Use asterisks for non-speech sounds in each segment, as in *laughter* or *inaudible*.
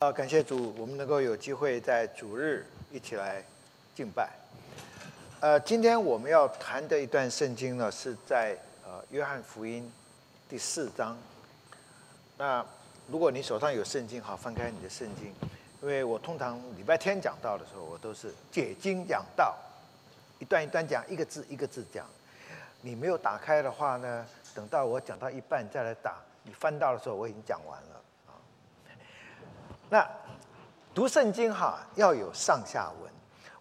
啊，感谢主，我们能够有机会在主日一起来敬拜。呃，今天我们要谈的一段圣经呢，是在呃约翰福音第四章。那如果你手上有圣经，好，翻开你的圣经，因为我通常礼拜天讲到的时候，我都是解经讲道，一段一段讲，一个字一个字讲。你没有打开的话呢，等到我讲到一半再来打，你翻到的时候我已经讲完了。那读圣经哈要有上下文。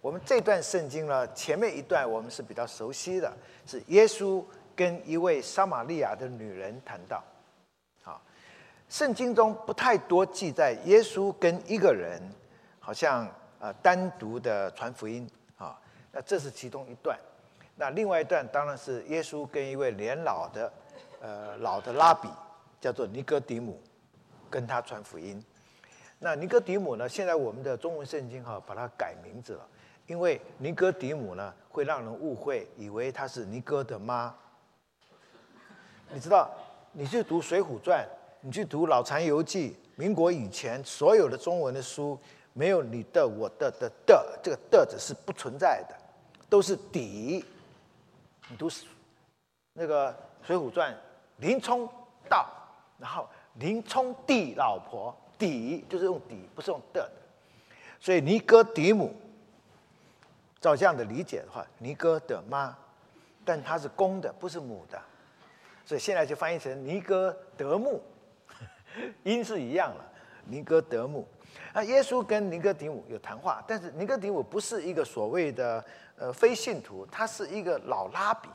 我们这段圣经呢，前面一段我们是比较熟悉的，是耶稣跟一位撒玛利亚的女人谈到。啊，圣经中不太多记载耶稣跟一个人好像呃单独的传福音啊。那这是其中一段。那另外一段当然是耶稣跟一位年老的呃老的拉比叫做尼哥底母跟他传福音。那尼哥底母呢？现在我们的中文圣经哈把它改名字了，因为尼哥底母呢会让人误会，以为她是尼哥的妈。你知道，你去读《水浒传》，你去读《老残游记》，民国以前所有的中文的书，没有你的、我的的的这个的字是不存在的，都是底。你读那个《水浒传》，林冲到，然后林冲弟老婆。底就是用底，不是用的，所以尼哥底母，照这样的理解的话，尼哥的妈，但它是公的，不是母的，所以现在就翻译成尼哥德牧，*laughs* 音是一样了，尼哥德牧。那耶稣跟尼哥底母有谈话，但是尼哥底母不是一个所谓的呃非信徒，他是一个老拉比。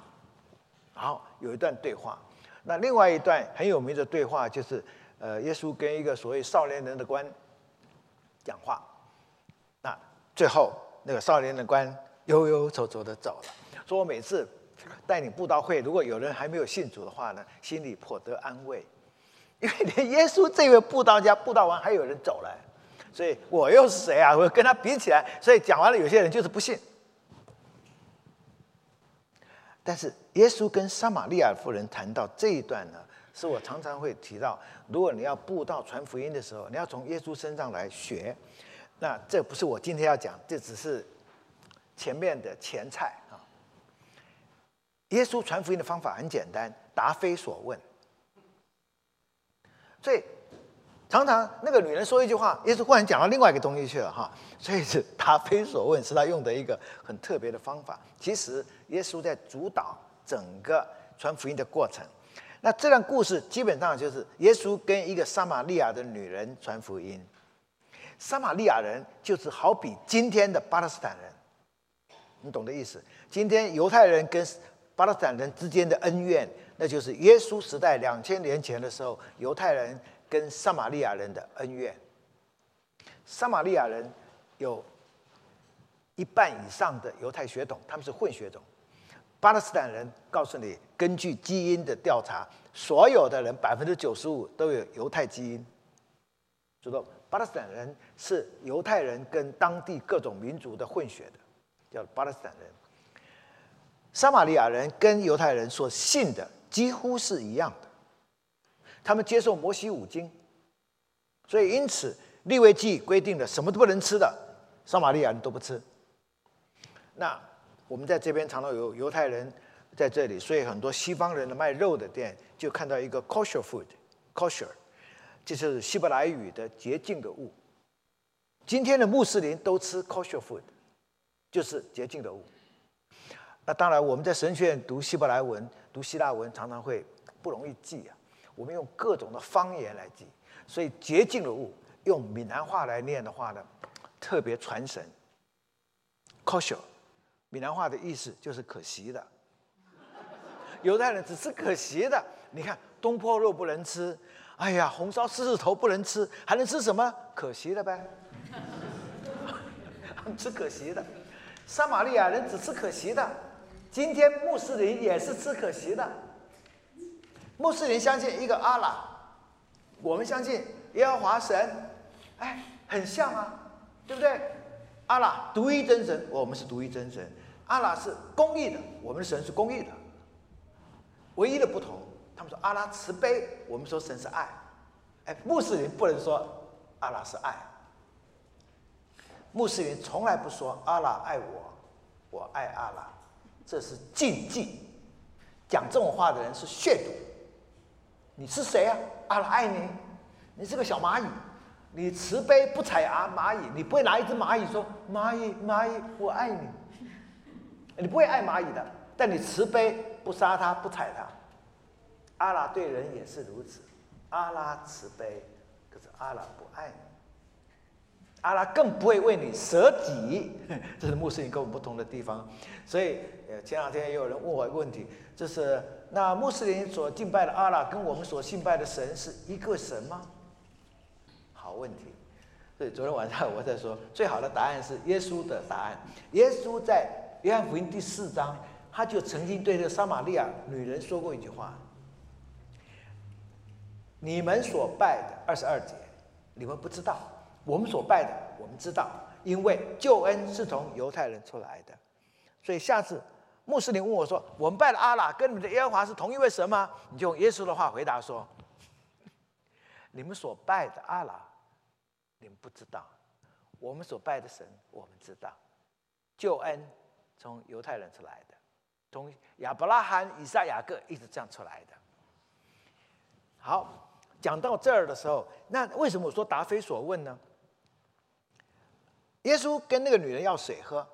好，有一段对话，那另外一段很有名的对话就是。呃，耶稣跟一个所谓少年人的官讲话，那最后那个少年的官忧忧愁愁的走了，说我每次带领布道会，如果有人还没有信主的话呢，心里颇得安慰，因为连耶稣这位布道家布道完还有人走了，所以我又是谁啊？我跟他比起来，所以讲完了，有些人就是不信。但是耶稣跟撒玛利亚妇人谈到这一段呢？是我常常会提到，如果你要布道传福音的时候，你要从耶稣身上来学。那这不是我今天要讲，这只是前面的前菜啊。耶稣传福音的方法很简单，答非所问。所以常常那个女人说一句话，耶稣忽然讲到另外一个东西去了哈。所以是答非所问，是他用的一个很特别的方法。其实耶稣在主导整个传福音的过程。那这段故事基本上就是耶稣跟一个撒玛利亚的女人传福音。撒玛利亚人就是好比今天的巴勒斯坦人，你懂的意思。今天犹太人跟巴勒斯坦人之间的恩怨，那就是耶稣时代两千年前的时候，犹太人跟撒玛利亚人的恩怨。撒玛利亚人有一半以上的犹太血统，他们是混血种。巴勒斯坦人告诉你，根据基因的调查，所有的人百分之九十五都有犹太基因。知道巴勒斯坦人是犹太人跟当地各种民族的混血的，叫巴勒斯坦人。撒玛利亚人跟犹太人所信的几乎是一样的，他们接受摩西五经，所以因此利未记规定的什么都不能吃的，撒玛利亚人都不吃。那。我们在这边常常有犹太人在这里，所以很多西方人的卖肉的店就看到一个 kosher food，kosher，这是希伯来语的洁净的物。今天的穆斯林都吃 kosher food，就是洁净的物。那当然，我们在神学院读希伯来文、读希腊文，常常会不容易记啊。我们用各种的方言来记，所以洁净的物用闽南话来念的话呢，特别传神。kosher。闽南话的意思就是可惜的，犹太人只吃可惜的。你看东坡肉不能吃，哎呀，红烧狮子头不能吃，还能吃什么？可惜的呗，*laughs* 吃可惜的。撒玛利亚人只吃可惜的，今天穆斯林也是吃可惜的。穆斯林相信一个阿拉，我们相信耶和华神，哎，很像啊，对不对？阿拉独一真神，我们是独一真神。阿拉是公义的，我们的神是公义的。唯一的不同，他们说阿拉慈悲，我们说神是爱。哎，穆斯林不能说阿拉是爱，穆斯林从来不说阿拉爱我，我爱阿拉，这是禁忌。讲这种话的人是亵渎。你是谁啊？阿拉爱你，你是个小蚂蚁，你慈悲不踩啊蚂蚁，你不会拿一只蚂蚁说蚂蚁蚂蚁我爱你，你不会爱蚂蚁的，但你慈悲不杀它不踩它。阿拉对人也是如此，阿拉慈悲，可是阿拉不爱你。阿拉更不会为你舍己，这是穆斯林跟我们不同的地方。所以，呃，前两天也有人问我一个问题，就是那穆斯林所敬拜的阿拉跟我们所敬拜的神是一个神吗？好问题。所以昨天晚上我在说，最好的答案是耶稣的答案。耶稣在约翰福音第四章，他就曾经对这个撒玛利亚女人说过一句话：“你们所拜的二十二节，你们不知道。”我们所拜的，我们知道，因为救恩是从犹太人出来的，所以下次穆斯林问我说：“我们拜的阿拉跟你们的耶和华是同一位神吗？”你就用耶稣的话回答说：“你们所拜的阿拉，你们不知道；我们所拜的神，我们知道。救恩从犹太人出来的，从亚伯拉罕、以撒、雅各一直这样出来的。”好，讲到这儿的时候，那为什么我说答非所问呢？耶稣跟那个女人要水喝，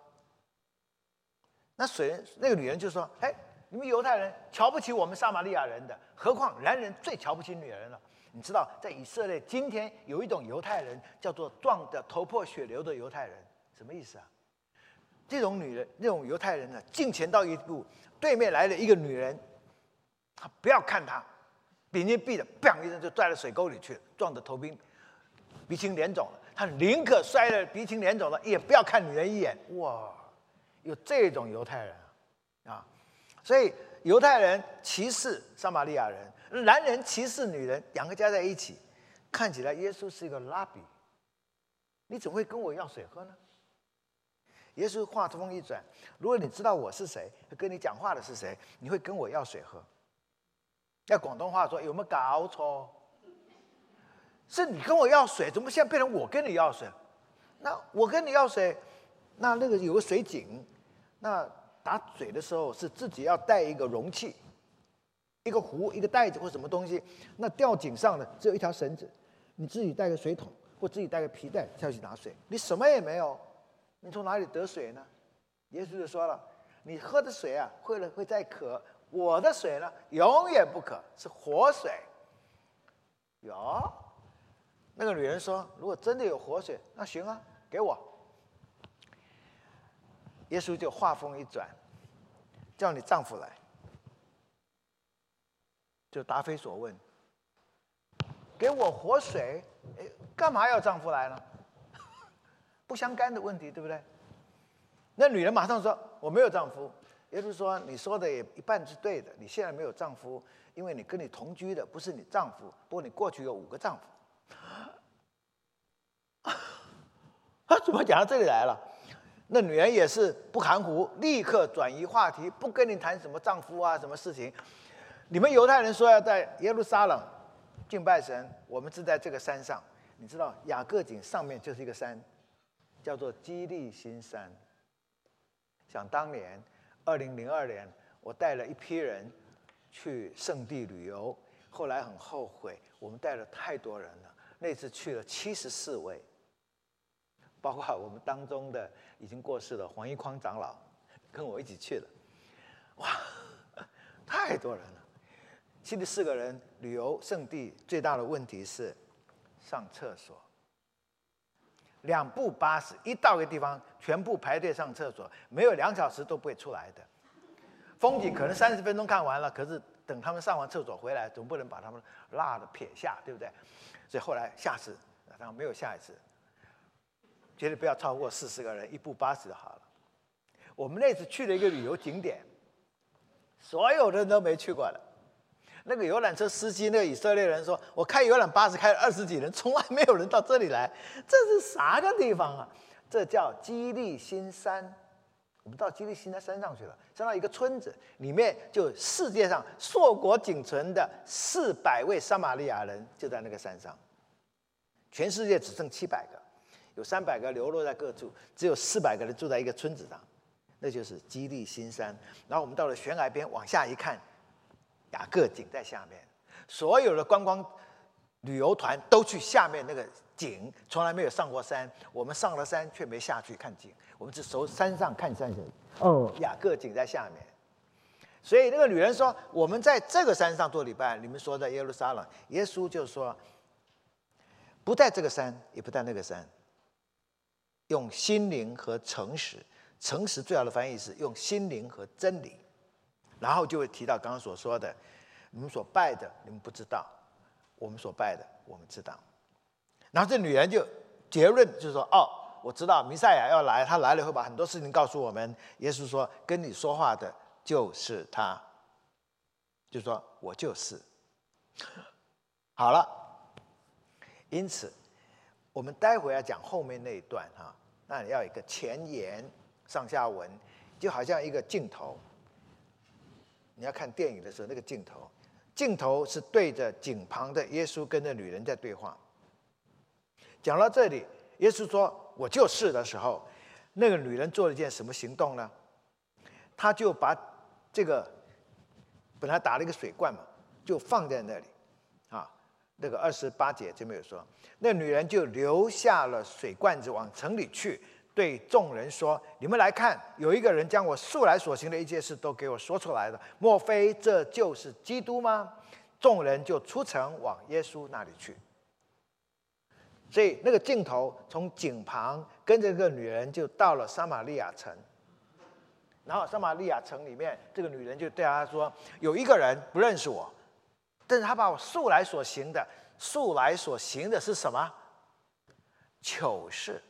那水那个女人就说：“哎，你们犹太人瞧不起我们撒玛利亚人的，何况男人最瞧不起女人了。你知道，在以色列今天有一种犹太人叫做撞的头破血流的犹太人，什么意思啊？这种女人，那种犹太人呢，近前到一步，对面来了一个女人，他不要看他，眼睛闭着，砰一声就拽到水沟里去了，撞得头冰鼻青脸肿了。”他宁可摔得鼻青脸肿了，也不要看女人一眼。哇，有这种犹太人啊！所以犹太人歧视撒玛利亚人，男人歧视女人，两个加在一起，看起来耶稣是一个拉比。你怎么会跟我要水喝呢？耶稣话锋一转，如果你知道我是谁，跟你讲话的是谁，你会跟我要水喝。要广东话说，有没有搞错？是你跟我要水，怎么现在变成我跟你要水？那我跟你要水，那那个有个水井，那打水的时候是自己要带一个容器，一个壶、一个袋子或什么东西。那吊井上的只有一条绳子，你自己带个水桶或自己带个皮带下去拿水，你什么也没有，你从哪里得水呢？耶稣就说了，你喝的水啊，会了会再渴；我的水呢，永远不渴，是活水。有。那个女人说：“如果真的有活水，那行啊，给我。”耶稣就话锋一转，叫你丈夫来，就答非所问，给我活水，干嘛要丈夫来呢？不相干的问题，对不对？那女人马上说：“我没有丈夫。”耶稣说：“你说的也一半是对的，你现在没有丈夫，因为你跟你同居的不是你丈夫，不过你过去有五个丈夫。*laughs* ”他怎么讲到这里来了？那女人也是不含糊，立刻转移话题，不跟你谈什么丈夫啊，什么事情。你们犹太人说要在耶路撒冷敬拜神，我们是在这个山上。你知道雅各井上面就是一个山，叫做基利新山。想当年，二零零二年，我带了一批人去圣地旅游，后来很后悔，我们带了太多人了。那次去了七十四位。包括我们当中的已经过世的黄一匡长老，跟我一起去了，哇，*laughs* 太多人了，七十四个人旅游圣地，最大的问题是上厕所，两部巴士一到个地方，全部排队上厕所，没有两小时都不会出来的，风景可能三十分钟看完了，可是等他们上完厕所回来，总不能把他们落的撇下，对不对？所以后来下次，然后没有下一次。绝对不要超过四十个人，一部巴士就好了。我们那次去了一个旅游景点，所有人都没去过的。那个游览车司机，那个以色列人说：“我开游览巴士开了二十几人，从来没有人到这里来，这是啥个地方啊？这叫基利新山。我们到基利新山山上去了，山上一个村子，里面就世界上硕果仅存的四百位撒玛利亚人就在那个山上，全世界只剩七百个。”有三百个流落在各处，只有四百个人住在一个村子上，那就是基利新山。然后我们到了悬崖边，往下一看，雅各井在下面，所有的观光旅游团都去下面那个井，从来没有上过山。我们上了山却没下去看井，我们只从山上看山的。哦，雅各井在下面。所以那个女人说：“我们在这个山上做礼拜，你们说在耶路撒冷。”耶稣就说：“不在这个山，也不在那个山。用心灵和诚实，诚实最好的翻译是用心灵和真理。然后就会提到刚刚所说的，你们所拜的，你们不知道；我们所拜的，我们知道。然后这女人就结论就是说：哦，我知道弥赛亚要来，他来了会把很多事情告诉我们。耶稣说：跟你说话的。”就是他，就说我就是好了。因此，我们待会要讲后面那一段哈，那你要一个前言、上下文，就好像一个镜头。你要看电影的时候，那个镜头，镜头是对着井旁的耶稣跟那女人在对话。讲到这里，耶稣说我就是的时候，那个女人做了一件什么行动呢？他就把。这个本来打了一个水罐嘛，就放在那里，啊，那个二十八节就没有说。那女人就留下了水罐子，往城里去，对众人说：“你们来看，有一个人将我素来所行的一切事都给我说出来了。莫非这就是基督吗？”众人就出城往耶稣那里去。所以那个镜头从井旁跟着这个女人就到了撒玛利亚城。然后撒玛利亚城里面，这个女人就对他说：“有一个人不认识我，但是他把我素来所行的，素来所行的是什么？糗事。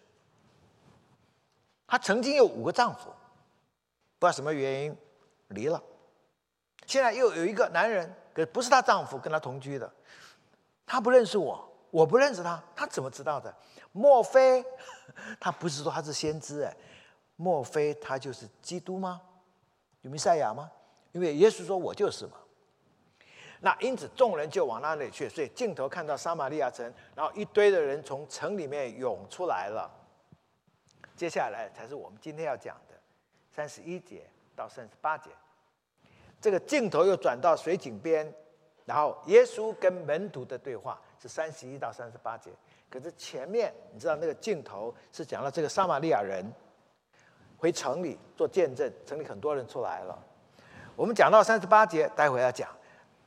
她曾经有五个丈夫，不知道什么原因离了，现在又有一个男人，不是她丈夫，跟她同居的，她不认识我，我不认识他，他怎么知道的？莫非 *laughs* 他不是说他是先知？哎。”莫非他就是基督吗？有弥赛亚吗？因为耶稣说我就是嘛。那因此众人就往那里去，所以镜头看到撒玛利亚城，然后一堆的人从城里面涌出来了。接下来才是我们今天要讲的三十一节到三十八节。这个镜头又转到水井边，然后耶稣跟门徒的对话是三十一到三十八节。可是前面你知道那个镜头是讲了这个撒玛利亚人。回城里做见证，城里很多人出来了。我们讲到三十八节，待会要讲。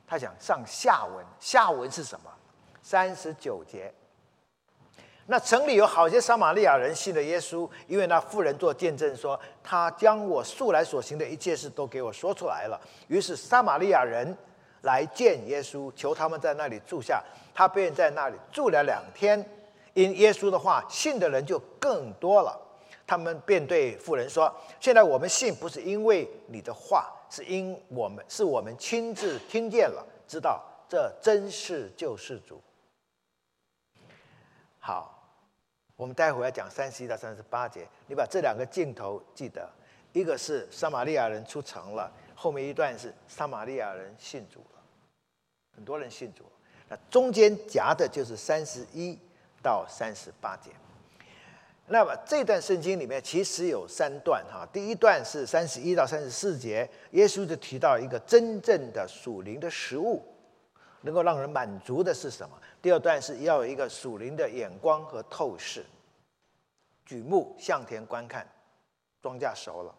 他讲上下文，下文是什么？三十九节。那城里有好些撒玛利亚人信了耶稣，因为那妇人做见证说，他将我素来所行的一切事都给我说出来了。于是撒玛利亚人来见耶稣，求他们在那里住下。他便在那里住了两天。因耶稣的话，信的人就更多了。他们便对妇人说：“现在我们信不是因为你的话，是因我们是我们亲自听见了，知道这真是救世主。”好，我们待会要讲三十一到三十八节，你把这两个镜头记得，一个是撒玛利亚人出城了，后面一段是撒玛利亚人信主了，很多人信主，那中间夹的就是三十一到三十八节。那么这段圣经里面其实有三段哈，第一段是三十一到三十四节，耶稣就提到一个真正的属灵的食物，能够让人满足的是什么？第二段是要有一个属灵的眼光和透视，举目向田观看，庄稼熟了。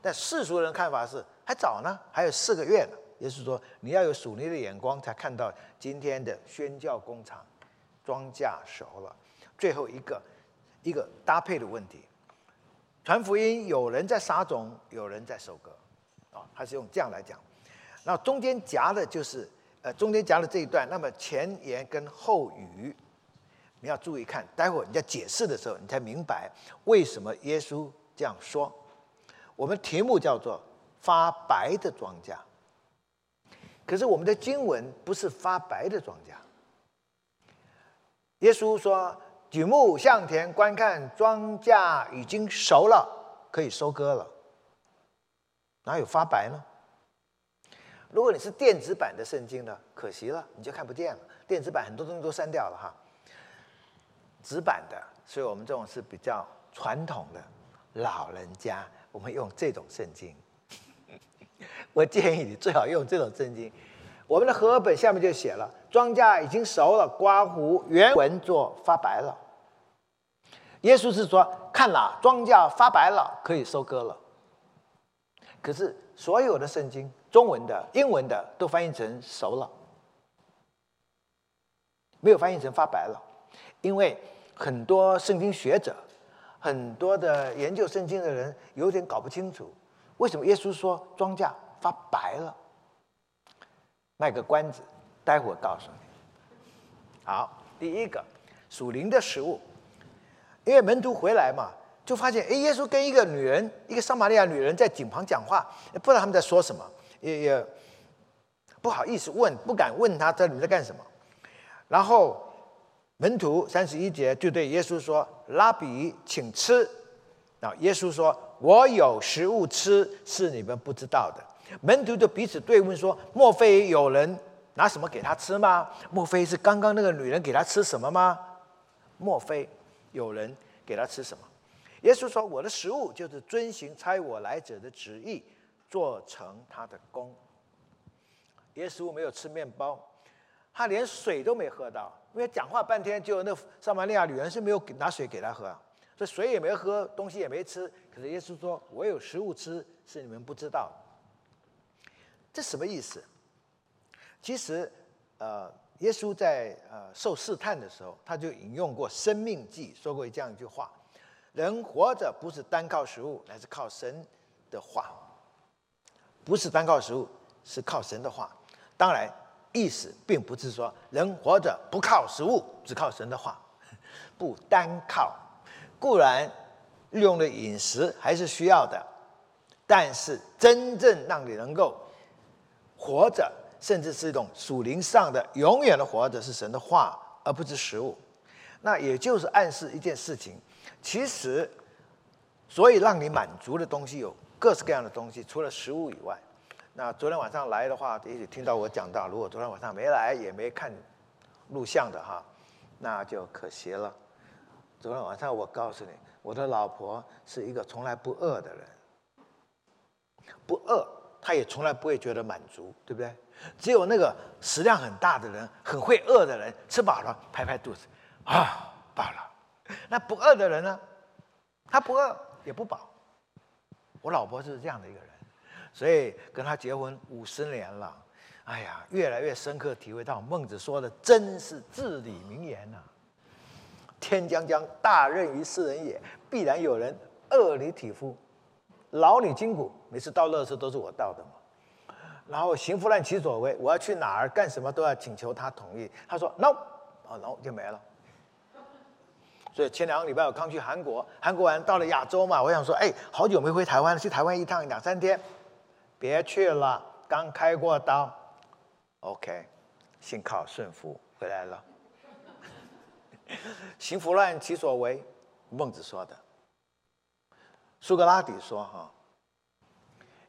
但世俗人的看法是还早呢，还有四个月呢。耶稣说你要有属灵的眼光，才看到今天的宣教工厂，庄稼熟了。最后一个。一个搭配的问题，传福音有人在撒种，有人在收割，啊，他是用这样来讲。那中间夹的就是，呃，中间夹的这一段，那么前言跟后语，你要注意看，待会儿你在解释的时候，你才明白为什么耶稣这样说。我们题目叫做发白的庄稼，可是我们的经文不是发白的庄稼。耶稣说。举目向田观看，庄稼已经熟了，可以收割了。哪有发白呢？如果你是电子版的圣经呢？可惜了，你就看不见了。电子版很多东西都删掉了哈。纸版的所以我们这种是比较传统的老人家，我们用这种圣经。*laughs* 我建议你最好用这种圣经。我们的和合本下面就写了：庄稼已经熟了，刮胡原文做发白了。耶稣是说：看了，庄稼发白了，可以收割了。可是所有的圣经，中文的、英文的，都翻译成熟了，没有翻译成发白了，因为很多圣经学者、很多的研究圣经的人有点搞不清楚，为什么耶稣说庄稼发白了。卖个关子，待会儿告诉你。好，第一个属灵的食物，因为门徒回来嘛，就发现哎，耶稣跟一个女人，一个撒玛利亚女人在井旁讲话，不知道他们在说什么，也也不好意思问，不敢问他这里面在干什么。然后门徒三十一节就对耶稣说：“拉比，请吃。”然后耶稣说：“我有食物吃，是你们不知道的。”门徒就彼此对问说：“莫非有人拿什么给他吃吗？莫非是刚刚那个女人给他吃什么吗？莫非有人给他吃什么？”耶稣说：“我的食物就是遵行差我来者的旨意，做成他的功。”耶稣没有吃面包，他连水都没喝到，因为讲话半天，就那撒玛利亚女人是没有拿水给他喝，这水也没喝，东西也没吃。可是耶稣说：“我有食物吃，是你们不知道。”这什么意思？其实，呃，耶稣在呃受试探的时候，他就引用过《生命记》，说过这样一句话：“人活着不是单靠食物，乃是靠神的话。不是单靠食物，是靠神的话。当然，意思并不是说人活着不靠食物，只靠神的话。不单靠，固然日用的饮食还是需要的，但是真正让你能够。”活着，甚至是一种属灵上的永远的活着，是神的话，而不是食物。那也就是暗示一件事情：其实，所以让你满足的东西有各式各样的东西，除了食物以外。那昨天晚上来的话，也许听到我讲到；如果昨天晚上没来，也没看录像的哈，那就可惜了。昨天晚上我告诉你，我的老婆是一个从来不饿的人，不饿。她也从来不会觉得满足，对不对？只有那个食量很大的人，很会饿的人，吃饱了拍拍肚子，啊，饱了。那不饿的人呢？他不饿也不饱。我老婆就是这样的一个人，所以跟他结婚五十年了，哎呀，越来越深刻体会到孟子说的真是至理名言呐。天将降大任于斯人也，必然有人饿你体肤。劳你筋骨，每次倒垃圾都是我倒的嘛。然后行拂乱其所为，我要去哪儿干什么都要请求他同意。他说 no，哦 no 就没了。所以前两个礼拜我刚去韩国，韩国完到了亚洲嘛，我想说，哎，好久没回台湾了，去台湾一趟两三天，别去了，刚开过刀。OK，幸好顺服回来了。*laughs* 行拂乱其所为，孟子说的。苏格拉底说：“哈，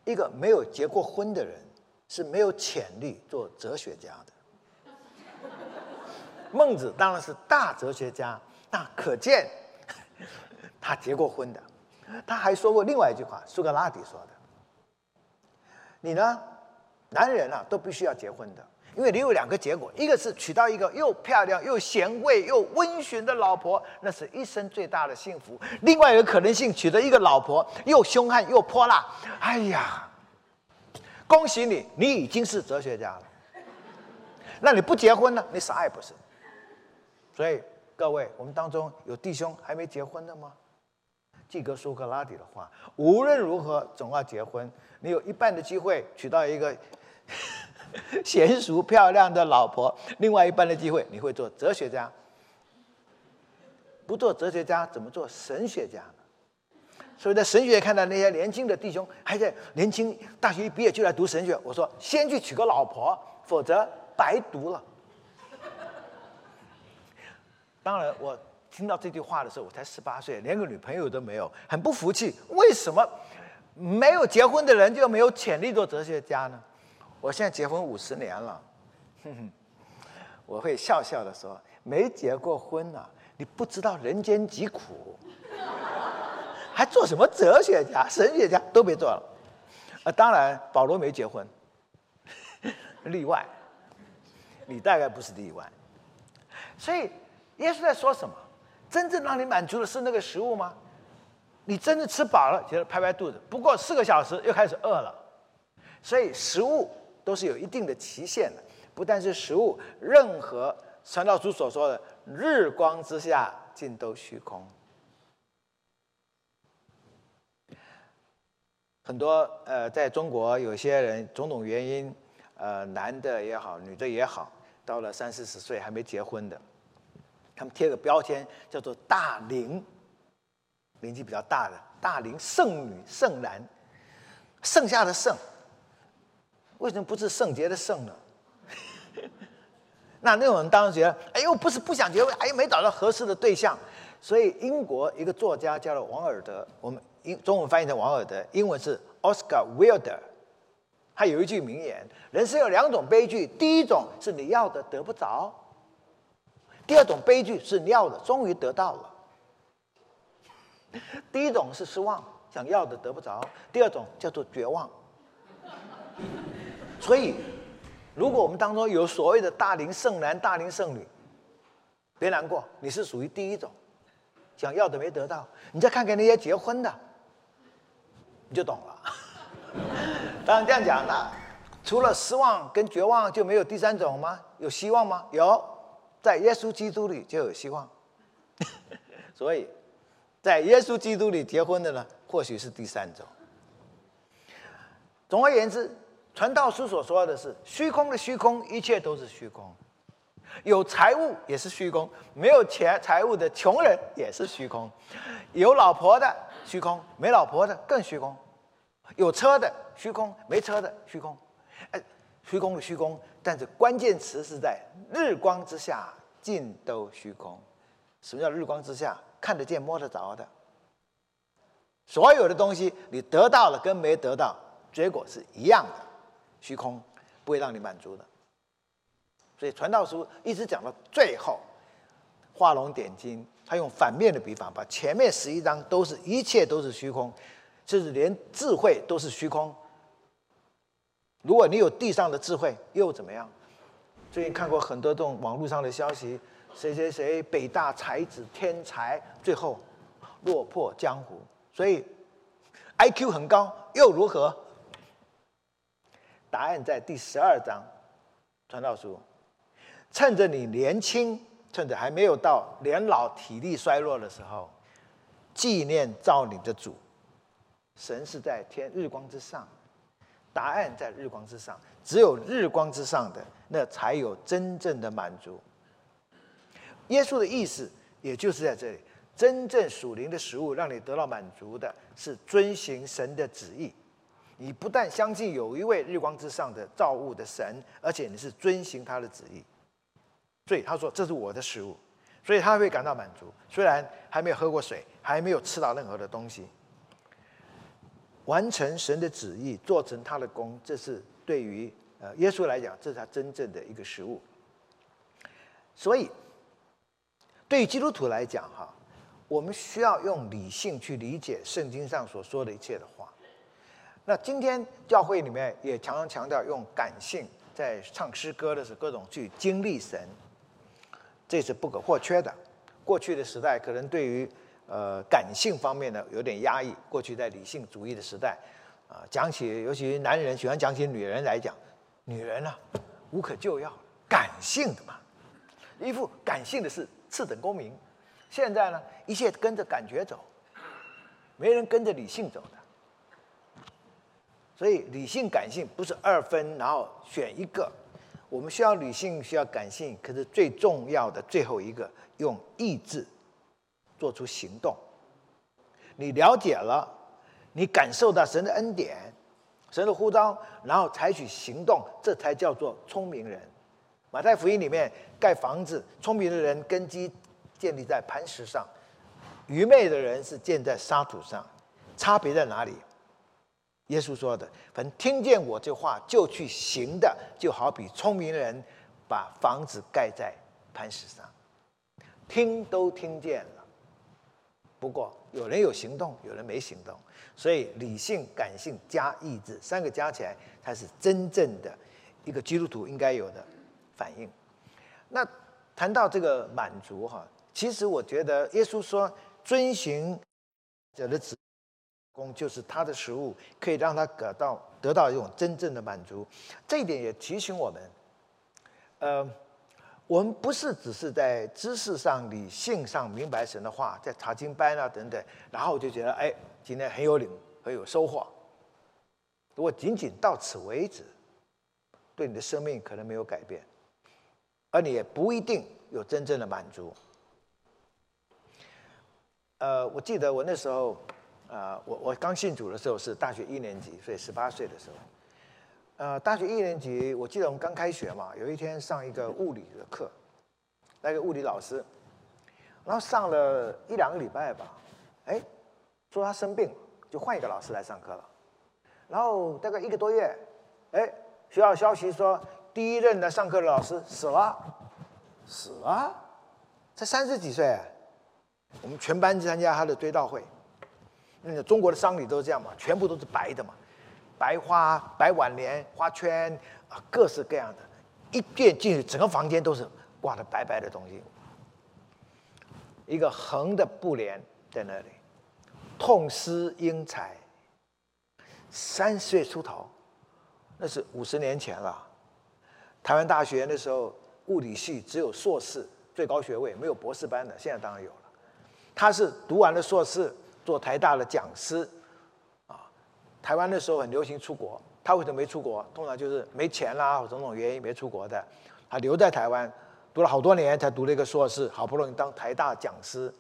一个没有结过婚的人是没有潜力做哲学家的。孟子当然是大哲学家，那可见 *laughs* 他结过婚的。他还说过另外一句话，苏格拉底说的：‘你呢，男人啊，都必须要结婚的。’”因为你有两个结果，一个是娶到一个又漂亮又贤惠又温驯的老婆，那是一生最大的幸福；另外一个可能性，娶到一个老婆又凶悍又泼辣，哎呀，恭喜你，你已经是哲学家了。那你不结婚呢？你啥也不是。所以各位，我们当中有弟兄还没结婚的吗？记个苏格拉底的话：无论如何，总要结婚。你有一半的机会娶到一个。娴熟漂亮的老婆，另外一半的机会，你会做哲学家。不做哲学家，怎么做神学家呢？所以在神学看到那些年轻的弟兄，还在年轻大学一毕业就来读神学，我说先去娶个老婆，否则白读了。当然，我听到这句话的时候，我才十八岁，连个女朋友都没有，很不服气。为什么没有结婚的人就没有潜力做哲学家呢？我现在结婚五十年了，我会笑笑的说，没结过婚啊，你不知道人间疾苦，还做什么哲学家、神学家都别做了。啊，当然保罗没结婚，*laughs* 例外。你大概不是例外。所以耶稣在说什么？真正让你满足的是那个食物吗？你真的吃饱了，觉得拍拍肚子，不过四个小时又开始饿了。所以食物都是有一定的期限的，不但是食物，任何传道书所说的“日光之下尽都虚空”。很多呃，在中国有些人种种原因，呃，男的也好，女的也好，到了三四十岁还没结婚的，他们贴个标签叫做“大龄”。年纪比较大的大龄剩女剩男，剩下的剩，为什么不是圣洁的圣呢？*laughs* 那那种人当然觉得，哎呦，不是不想结婚，哎呦，没找到合适的对象。所以英国一个作家叫做王尔德，我们英中文翻译成王尔德，英文是 Oscar Wilde。他有一句名言：人生有两种悲剧，第一种是你要的得不着，第二种悲剧是尿的终于得到了。第一种是失望，想要的得不着；第二种叫做绝望。所以，如果我们当中有所谓的大龄剩男、大龄剩女，别难过，你是属于第一种，想要的没得到。你再看看那些结婚的，你就懂了。*laughs* 当然这样讲，的除了失望跟绝望，就没有第三种吗？有希望吗？有，在耶稣基督里就有希望。*laughs* 所以。在耶稣基督里结婚的呢，或许是第三种。总而言之，传道书所说的是虚空的虚空，一切都是虚空。有财物也是虚空，没有钱财物的穷人也是虚空。有老婆的虚空，没老婆的更虚空。有车的虚空，没车的虚空。哎，虚空的虚空，但是关键词是在日光之下尽都虚空。什么叫日光之下？看得见、摸得着的，所有的东西，你得到了跟没得到，结果是一样的，虚空不会让你满足的。所以传道书一直讲到最后，画龙点睛，他用反面的笔法，把前面十一章都是一切都是虚空，甚至连智慧都是虚空。如果你有地上的智慧，又怎么样？最近看过很多这种网络上的消息。谁谁谁北大才子天才，最后落魄江湖。所以 I Q 很高又如何？答案在第十二章传道书。趁着你年轻，趁着还没有到年老体力衰弱的时候，纪念造你的主。神是在天日光之上，答案在日光之上。只有日光之上的，那才有真正的满足。耶稣的意思，也就是在这里，真正属灵的食物，让你得到满足的是遵行神的旨意。你不但相信有一位日光之上的造物的神，而且你是遵行他的旨意。所以他说：“这是我的食物。”所以他会感到满足，虽然还没有喝过水，还没有吃到任何的东西。完成神的旨意，做成他的功，这是对于呃耶稣来讲，这是他真正的一个食物。所以。对于基督徒来讲，哈，我们需要用理性去理解圣经上所说的一切的话。那今天教会里面也常常强调用感性，在唱诗歌的时候，各种去经历神，这是不可或缺的。过去的时代可能对于呃感性方面呢有点压抑。过去在理性主义的时代，啊，讲起尤其男人喜欢讲起女人来讲，女人呢无可救药，感性的嘛，一副感性的是。次等公民，现在呢，一切跟着感觉走，没人跟着理性走的。所以理性感性不是二分，然后选一个。我们需要理性，需要感性，可是最重要的最后一个，用意志做出行动。你了解了，你感受到神的恩典，神的呼召，然后采取行动，这才叫做聪明人。马太福音里面盖房子，聪明的人根基建立在磐石上，愚昧的人是建在沙土上，差别在哪里？耶稣说的：“凡听见我这话就去行的，就好比聪明人把房子盖在磐石上。听都听见了，不过有人有行动，有人没行动，所以理性、感性加意志三个加起来，才是真正的一个基督徒应该有的反应。那谈到这个满足哈，其实我觉得耶稣说遵循者的旨功就是他的食物，可以让他得到得到一种真正的满足。这一点也提醒我们，呃。我们不是只是在知识上、理性上明白神的话，在查经班啊等等，然后就觉得哎，今天很有领，很有收获。如果仅仅到此为止，对你的生命可能没有改变，而你也不一定有真正的满足。呃，我记得我那时候，呃，我我刚信主的时候是大学一年级，所以十八岁的时候。呃，大学一年级，我记得我们刚开学嘛，有一天上一个物理的课，那个物理老师，然后上了一两个礼拜吧，哎，说他生病，就换一个老师来上课了。然后大概一个多月，哎，学校消息说第一任的上课的老师死了，死了，才三十几岁，我们全班参加他的追悼会。那个中国的丧礼都是这样嘛，全部都是白的嘛。白花、白挽莲、花圈啊，各式各样的，一遍进去，整个房间都是挂的白白的东西。一个横的布帘在那里，痛失英才。三十岁出头，那是五十年前了。台湾大学那时候物理系只有硕士最高学位，没有博士班的，现在当然有了。他是读完了硕士，做台大的讲师。台湾那时候很流行出国，他为什么没出国？通常就是没钱啦，或种种原因没出国的。他留在台湾，读了好多年才读了一个硕士，好不容易当台大讲师。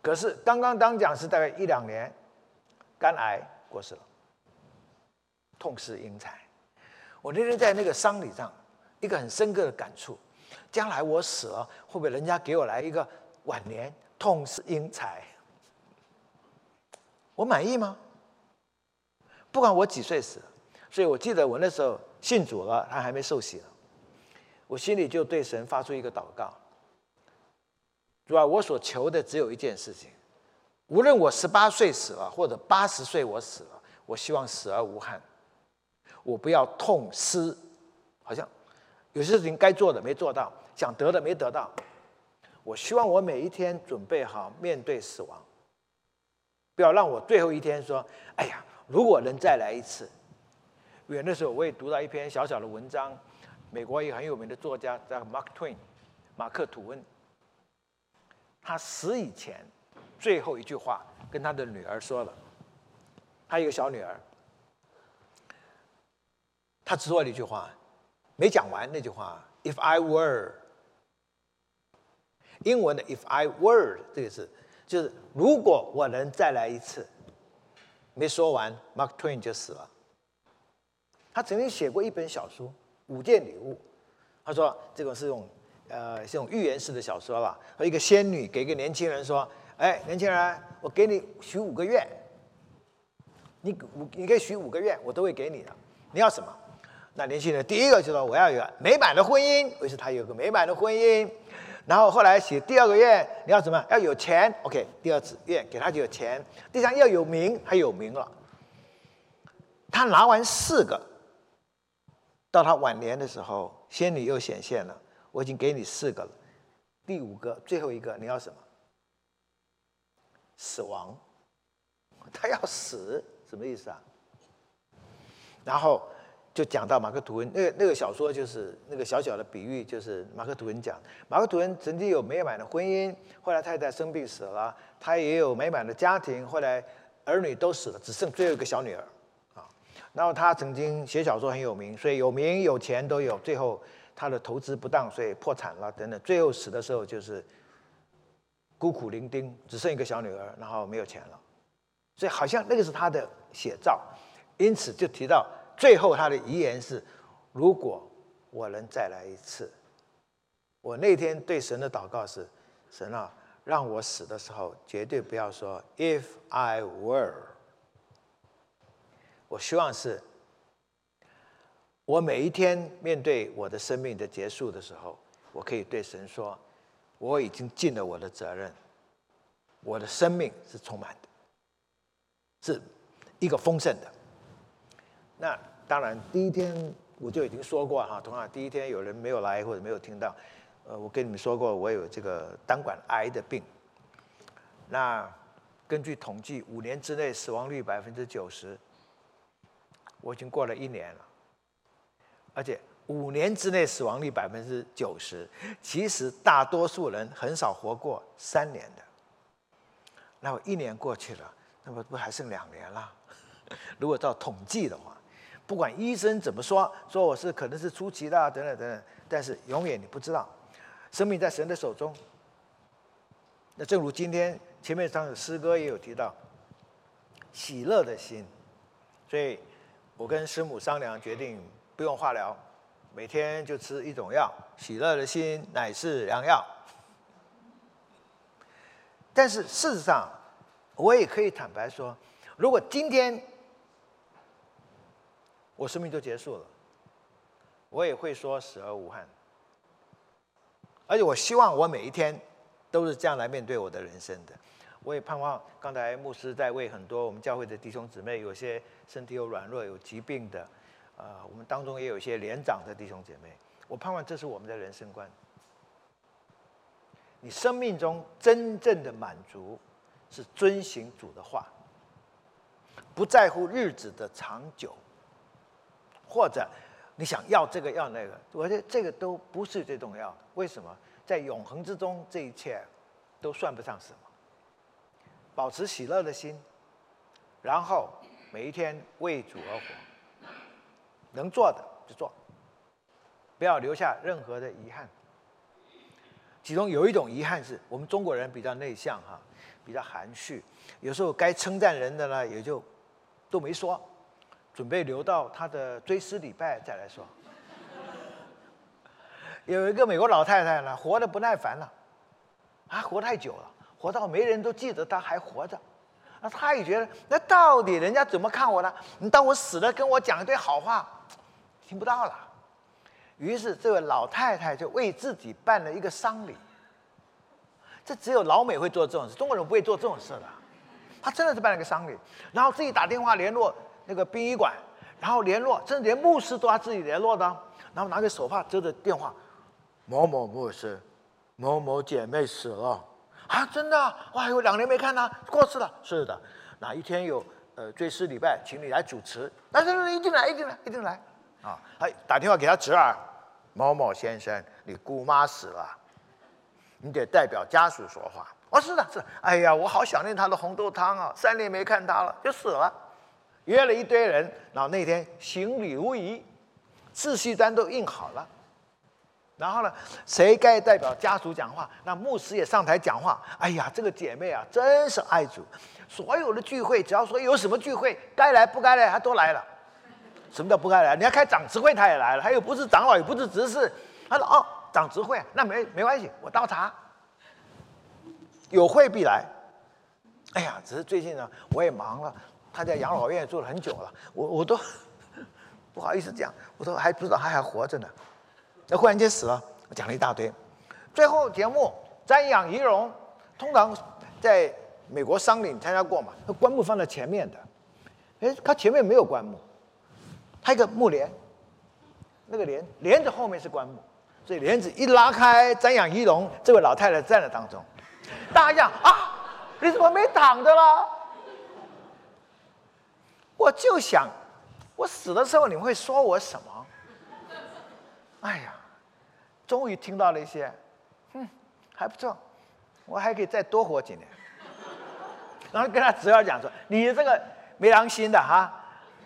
可是刚刚当讲师大概一两年，肝癌过世了，痛失英才。我那天在那个丧礼上，一个很深刻的感触：将来我死了，会不会人家给我来一个晚年痛失英才？我满意吗？不管我几岁死，所以我记得我那时候信主了，他还没受洗了，我心里就对神发出一个祷告：主啊，我所求的只有一件事情，无论我十八岁死了，或者八十岁我死了，我希望死而无憾，我不要痛失，好像有些事情该做的没做到，想得的没得到，我希望我每一天准备好面对死亡，不要让我最后一天说：“哎呀。”如果能再来一次，远的时候我也读到一篇小小的文章，美国一个很有名的作家叫 Mark Twain，马克吐温。他死以前最后一句话跟他的女儿说了，他一个小女儿，他只说了一句话，没讲完那句话，If I were，英文的 If I were 这个字就是如果我能再来一次。没说完，Mark Twain 就死了。他曾经写过一本小说《五件礼物》，他说这个是种呃这种寓言式的小说吧。和一个仙女给一个年轻人说：“哎，年轻人，我给你许五个愿，你五你可以许五个愿，我都会给你的。你要什么？”那年轻人第一个就说：“我要有美满的婚姻。”于是他有个美满的婚姻。然后后来写第二个愿，你要什么？要有钱。OK，第二次愿给他就有钱。第三要有名，他有名了。他拿完四个，到他晚年的时候，仙女又显现了。我已经给你四个了，第五个最后一个你要什么？死亡。他要死，什么意思啊？然后。就讲到马克吐温，那个那个小说就是那个小小的比喻，就是马克吐温讲，马克吐温曾经有美满的婚姻，后来太太生病死了，他也有美满的家庭，后来儿女都死了，只剩最后一个小女儿，啊，然后他曾经写小说很有名，所以有名有钱都有，最后他的投资不当，所以破产了等等，最后死的时候就是孤苦伶仃，只剩一个小女儿，然后没有钱了，所以好像那个是他的写照，因此就提到。最后，他的遗言是：如果我能再来一次，我那天对神的祷告是：神啊，让我死的时候绝对不要说 “if I were”。我希望是，我每一天面对我的生命的结束的时候，我可以对神说：我已经尽了我的责任，我的生命是充满的，是一个丰盛的。那当然，第一天我就已经说过哈，同样第一天有人没有来或者没有听到，呃，我跟你们说过，我有这个胆管癌的病。那根据统计，五年之内死亡率百分之九十。我已经过了一年了，而且五年之内死亡率百分之九十，其实大多数人很少活过三年的。那我一年过去了，那么不还剩两年了？*laughs* 如果照统计的话，不管医生怎么说，说我是可能是初期的等等等等，但是永远你不知道，生命在神的手中。那正如今天前面唱的诗歌也有提到，喜乐的心，所以。我跟师母商量，决定不用化疗，每天就吃一种药，喜乐的心乃是良药。但是事实上，我也可以坦白说，如果今天我生命就结束了，我也会说死而无憾。而且我希望我每一天都是这样来面对我的人生的。我也盼望刚才牧师在为很多我们教会的弟兄姊妹，有些身体有软弱、有疾病的，呃，我们当中也有一些年长的弟兄姐妹。我盼望这是我们的人生观。你生命中真正的满足，是遵行主的话，不在乎日子的长久，或者你想要这个要那个，我觉得这个都不是最重要的。为什么？在永恒之中，这一切都算不上什么。保持喜乐的心，然后每一天为主而活，能做的就做，不要留下任何的遗憾。其中有一种遗憾是我们中国人比较内向哈，比较含蓄，有时候该称赞人的呢也就都没说，准备留到他的追思礼拜再来说。*laughs* 有一个美国老太太呢，活得不耐烦了，啊，活太久了。活到没人都记得他还活着，那他也觉得，那到底人家怎么看我呢？你当我死了，跟我讲一堆好话，听不到了。于是这位老太太就为自己办了一个丧礼。这只有老美会做这种事，中国人不会做这种事的。他真的是办了个丧礼，然后自己打电话联络那个殡仪馆，然后联络，甚至连牧师都要自己联络的，然后拿个手帕遮着电话，某某牧师，某某姐妹死了。啊，真的哇！有两年没看他过世了。是的，哪一天有呃追思礼拜，请你来主持。那那一定来，一定来，一定来。啊，哎，打电话给他侄儿，某某先生，你姑妈死了，你得代表家属说话。哦，是的，是的。哎呀，我好想念他的红豆汤啊！三年没看他了，就死了。约了一堆人，然后那天行礼如仪，秩序单都印好了。然后呢，谁该代表家属讲话？那牧师也上台讲话。哎呀，这个姐妹啊，真是爱主。所有的聚会，只要说有什么聚会，该来不该来，她都来了。什么叫不该来？你要开长执会，她也来了。她又不是长老，也不是执事。她说：“哦，长执会，那没没关系，我倒茶。有会必来。”哎呀，只是最近呢，我也忙了。他在养老院住了很久了，我我都 *laughs* 不好意思讲，我都还不知道他还活着呢。那忽然间死了，我讲了一大堆。最后节目瞻仰遗容，通常在美国丧礼参加过嘛？那棺木放在前面的，哎，他前面没有棺木，他一个木帘，那个帘帘子后面是棺木，所以帘子一拉开，瞻仰遗容，这位老太太站在当中。大家讲啊，你怎么没躺着了？我就想，我死的时候你们会说我什么？哎呀！终于听到了一些，嗯，还不错，我还可以再多活几年。然后跟他侄儿讲说：“你这个没良心的哈，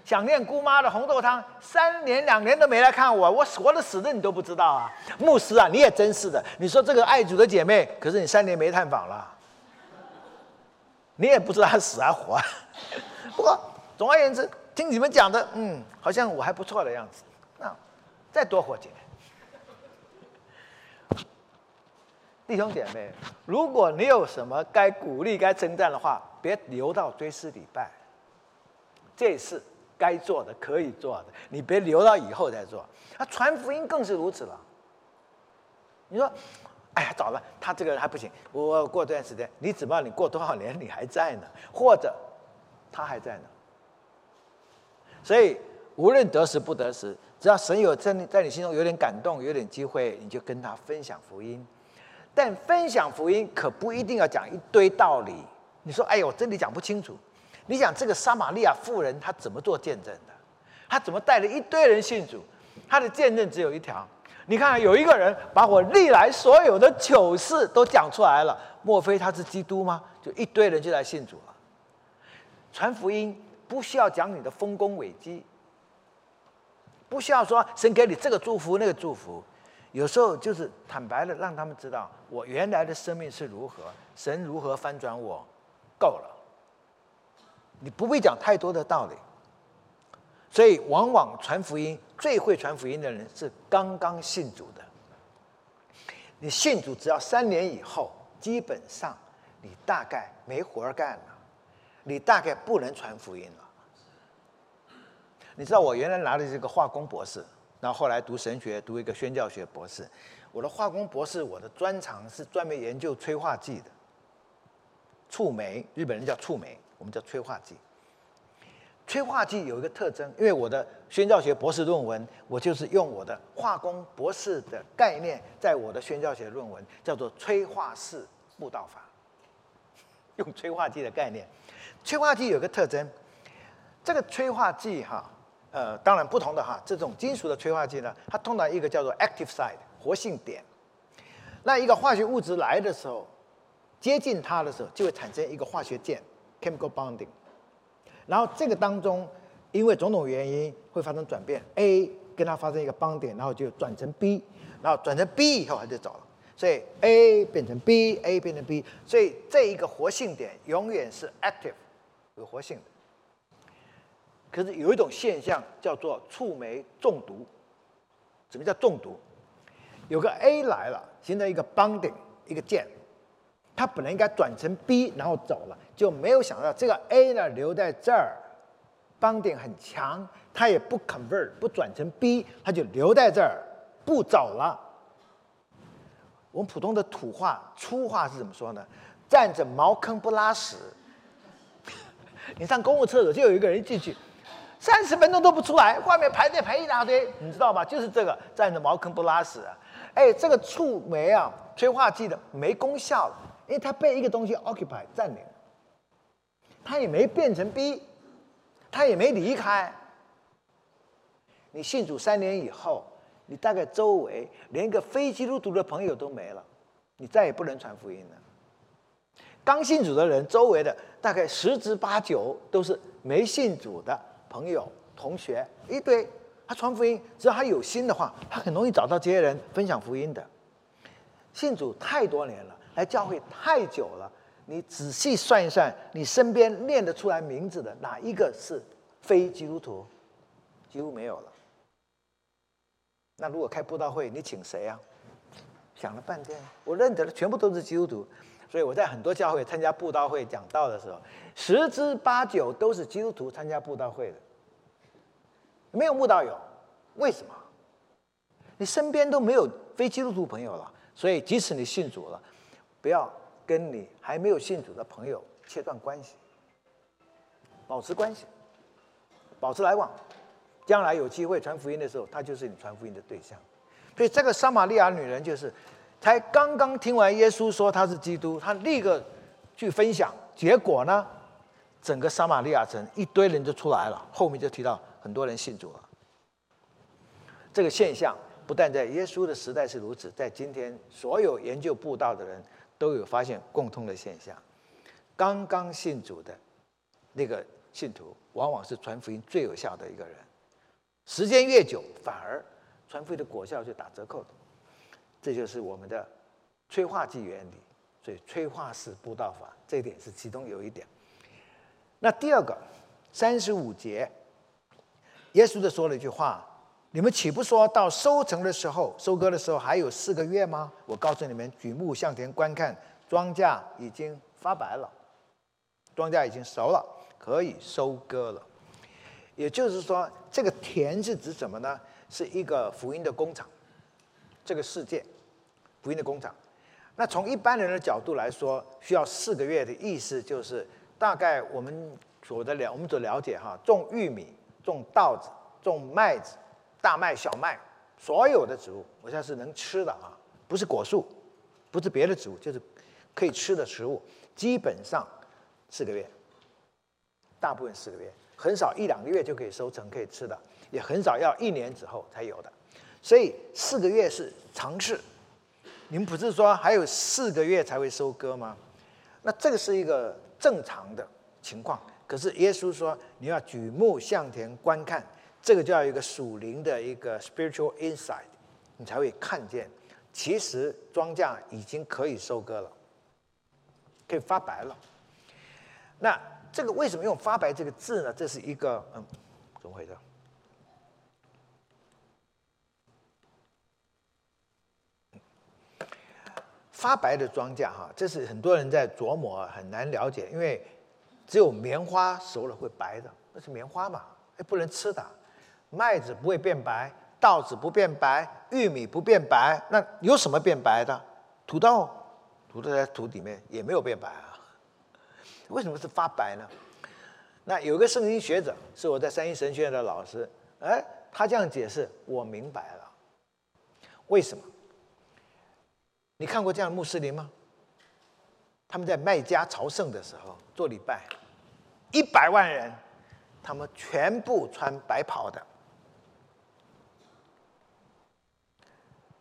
想念姑妈的红豆汤，三年两年都没来看我，我活的死的你都不知道啊！牧师啊，你也真是的，你说这个爱主的姐妹，可是你三年没探访了，你也不知道她死还活。不过总而言之，听你们讲的，嗯，好像我还不错的样子，那再多活几年。*laughs* ”弟兄姐妹，如果你有什么该鼓励、该称赞的话，别留到追思礼拜。这是该做的、可以做的，你别留到以后再做。啊，传福音更是如此了。你说，哎呀，早了，他这个人还不行。我过段时间，你指望你过多少年你还在呢？或者他还在呢？所以无论得时不得时，只要神有在你在你心中有点感动，有点机会，你就跟他分享福音。但分享福音可不一定要讲一堆道理。你说，哎呦，我真的讲不清楚。你想这个撒玛利亚妇人她怎么做见证的？她怎么带了一堆人信主？她的见证只有一条。你看，有一个人把我历来所有的糗事都讲出来了，莫非他是基督吗？就一堆人就来信主了。传福音不需要讲你的丰功伟绩，不需要说神给你这个祝福那个祝福，有时候就是坦白的让他们知道我原来的生命是如何，神如何翻转我，够了。你不必讲太多的道理。所以，往往传福音最会传福音的人是刚刚信主的。你信主只要三年以后，基本上你大概没活干了，你大概不能传福音了。你知道我原来拿的这个化工博士，然后后来读神学，读一个宣教学博士。我的化工博士，我的专长是专门研究催化剂的，触媒，日本人叫触媒，我们叫催化剂。催化剂有一个特征，因为我的宣教学博士论文，我就是用我的化工博士的概念，在我的宣教学论文叫做催化式布道法，用催化剂的概念。催化剂有个特征，这个催化剂哈，呃，当然不同的哈，这种金属的催化剂呢，它通常一个叫做 active site 活性点，那一个化学物质来的时候，接近它的时候，就会产生一个化学键 chemical bonding。然后这个当中，因为种种原因会发生转变，A 跟它发生一个邦点，然后就转成 B，然后转成 B 以后它就走了，所以 A 变成 B，A 变成 B，所以这一个活性点永远是 active，有活性的。可是有一种现象叫做触酶中毒。什么叫中毒？有个 A 来了，形成一个邦点，一个键。它本来应该转成 B，然后走了，就没有想到这个 A 呢留在这儿，邦点很强，它也不 convert 不转成 B，它就留在这儿不走了。我们普通的土话粗话是怎么说呢？站着茅坑不拉屎。你上公共厕所就有一个人进去，三十分钟都不出来，外面排队排一大堆，你知道吗？就是这个站着茅坑不拉屎。啊哎，这个触媒啊，催化剂的没功效了。因为它被一个东西 occupy 占领，它也没变成 B，它也没离开。你信主三年以后，你大概周围连一个非基督徒的朋友都没了，你再也不能传福音了。刚信主的人，周围的大概十之八九都是没信主的朋友、同学一堆。他传福音，只要他有心的话，他很容易找到这些人分享福音的。信主太多年了。来教会太久了，你仔细算一算，你身边念得出来名字的哪一个是非基督徒？几乎没有了。那如果开布道会，你请谁啊？想了半天，我认得的全部都是基督徒，所以我在很多教会参加布道会讲道的时候，十之八九都是基督徒参加布道会的，没有慕道友。为什么？你身边都没有非基督徒朋友了，所以即使你信主了。不要跟你还没有信主的朋友切断关系，保持关系，保持来往，将来有机会传福音的时候，他就是你传福音的对象。所以这个撒玛利亚女人就是，才刚刚听完耶稣说他是基督，他立刻去分享，结果呢，整个撒玛利亚城一堆人就出来了，后面就提到很多人信主了。这个现象不但在耶稣的时代是如此，在今天所有研究布道的人。都有发现共通的现象，刚刚信主的那个信徒，往往是传福音最有效的一个人。时间越久，反而传福音的果效就打折扣的。这就是我们的催化剂原理，所以催化式布道法，这一点是其中有一点。那第二个，三十五节，耶稣的说了一句话。你们岂不说到收成的时候、收割的时候还有四个月吗？我告诉你们，举目向田观看，庄稼已经发白了，庄稼已经熟了，可以收割了。也就是说，这个田是指什么呢？是一个福音的工厂，这个世界福音的工厂。那从一般人的角度来说，需要四个月的意思就是，大概我们所的了，我们所了解哈，种玉米、种稻子、种麦子、大麦、小麦，所有的植物，我现在是能吃的啊，不是果树，不是别的植物，就是可以吃的食物，基本上四个月，大部分四个月，很少一两个月就可以收成可以吃的，也很少要一年之后才有的，所以四个月是常事。你们不是说还有四个月才会收割吗？那这个是一个正常的情况。可是耶稣说你要举目向田观看，这个叫一个属灵的一个 spiritual insight，你才会看见，其实庄稼已经可以收割了，可以发白了。那这个为什么用发白这个字呢？这是一个嗯，怎么回事？发白的庄稼，哈，这是很多人在琢磨，很难了解，因为只有棉花熟了会白的，那是棉花嘛，哎，不能吃的。麦子不会变白，稻子不变白，玉米不变白，那有什么变白的？土豆，土豆在土里面也没有变白啊。为什么是发白呢？那有个圣经学者是我在三一神学院的老师，哎，他这样解释，我明白了，为什么？你看过这样的穆斯林吗？他们在麦加朝圣的时候做礼拜，一百万人，他们全部穿白袍的。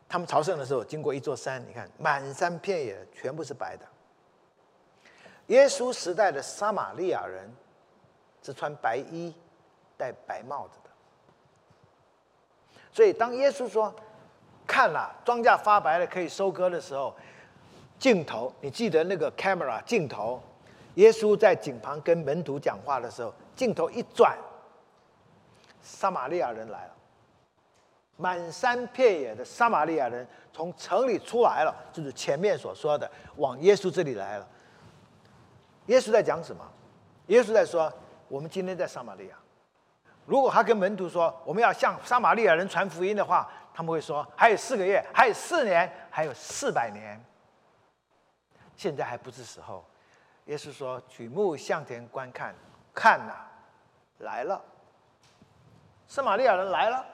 他们朝圣的时候经过一座山，你看满山遍野全部是白的。耶稣时代的撒玛利亚人是穿白衣、戴白帽子的。所以当耶稣说。看了庄稼发白了，可以收割的时候，镜头，你记得那个 camera 镜头，耶稣在井旁跟门徒讲话的时候，镜头一转，撒玛利亚人来了，满山遍野的撒玛利亚人从城里出来了，就是前面所说的往耶稣这里来了。耶稣在讲什么？耶稣在说，我们今天在撒玛利亚，如果他跟门徒说我们要向撒玛利亚人传福音的话。他们会说：“还有四个月，还有四年，还有四百年。现在还不是时候。”耶稣说：“举目向田观看，看呐，来了。圣玛利亚人来了，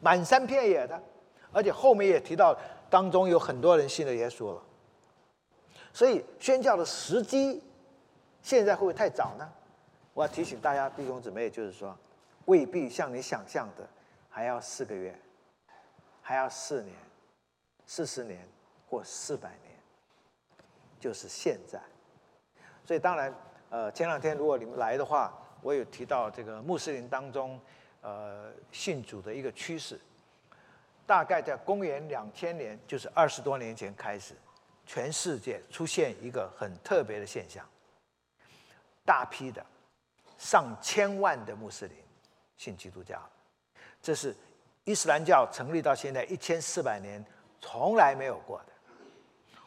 满山遍野的，而且后面也提到当中有很多人信了耶稣了。所以宣教的时机，现在会不会太早呢？我要提醒大家弟兄姊妹，就是说，未必像你想象的还要四个月。”还要四年、四十年或四百年，就是现在。所以当然，呃，前两天如果你们来的话，我有提到这个穆斯林当中，呃，信主的一个趋势。大概在公元两千年，就是二十多年前开始，全世界出现一个很特别的现象：大批的、上千万的穆斯林信基督教，这是。伊斯兰教成立到现在一千四百年，从来没有过的。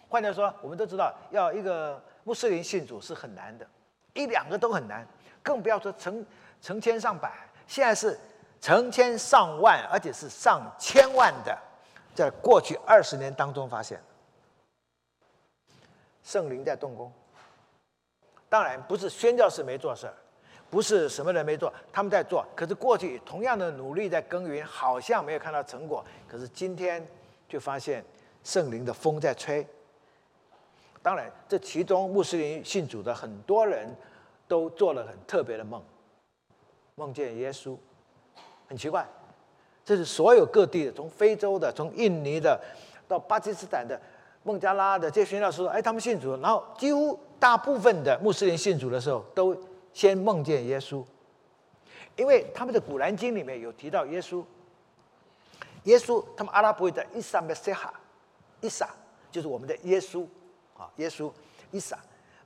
换句话说，我们都知道，要一个穆斯林信主是很难的，一两个都很难，更不要说成成千上百。现在是成千上万，而且是上千万的，在过去二十年当中发现，圣灵在动工。当然，不是宣教士没做事儿。不是什么人没做，他们在做。可是过去同样的努力在耕耘，好像没有看到成果。可是今天就发现圣灵的风在吹。当然，这其中穆斯林信主的很多人都做了很特别的梦，梦见耶稣。很奇怪，这是所有各地的，从非洲的，从印尼的，到巴基斯坦的，孟加拉的这些宣教士，哎，他们信主，然后几乎大部分的穆斯林信主的时候都。先梦见耶稣，因为他们的古兰经里面有提到耶稣。耶稣，他们阿拉伯语的伊萨梅西哈，伊萨就是我们的耶稣。啊，耶稣。伊萨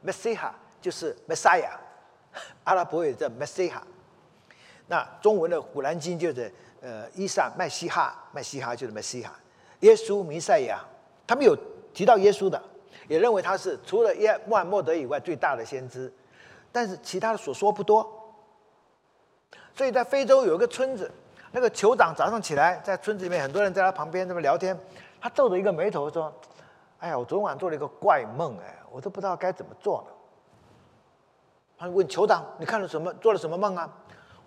梅西哈就是梅赛亚阿拉伯语的 Messiah。那中文的古兰经就是呃伊萨麦西哈，麦西哈就是 Messiah，耶稣弥赛亚，他们有提到耶稣的，也认为他是除了耶穆罕默德以外最大的先知。但是其他的所说不多，所以在非洲有一个村子，那个酋长早上起来在村子里面，很多人在他旁边这么聊天，他皱着一个眉头说：“哎呀，我昨晚做了一个怪梦，哎，我都不知道该怎么做了。他问酋长：“你看了什么？做了什么梦啊？”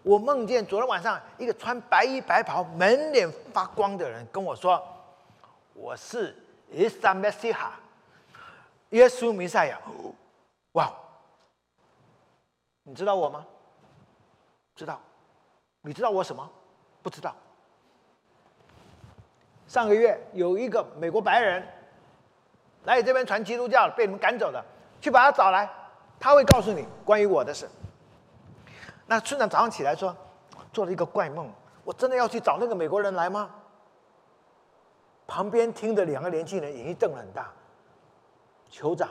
我梦见昨天晚上一个穿白衣白袍、满脸发光的人跟我说：“我是伊萨梅西哈，耶稣弥赛亚。”哇！你知道我吗？知道。你知道我什么？不知道。上个月有一个美国白人来这边传基督教，被你们赶走了，去把他找来，他会告诉你关于我的事。那村长早上起来说，做了一个怪梦，我真的要去找那个美国人来吗？旁边听着两个年轻人眼睛瞪得很大。酋长，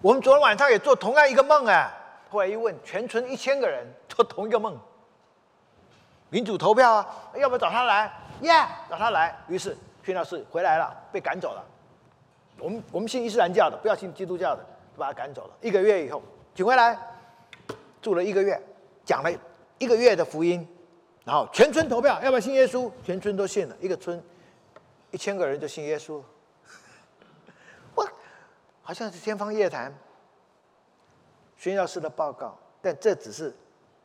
我们昨天晚上也做同样一个梦哎。后来一问，全村一千个人做同一个梦。民主投票啊，要不要找他来？耶，找他来。于是宣教士回来了，被赶走了。我们我们信伊斯兰教的，不要信基督教的，就把他赶走了。一个月以后，请回来，住了一个月，讲了一个月的福音，然后全村投票，要不要信耶稣？全村都信了，一个村一千个人就信耶稣。我好像是天方夜谭，宣教士的报告，但这只是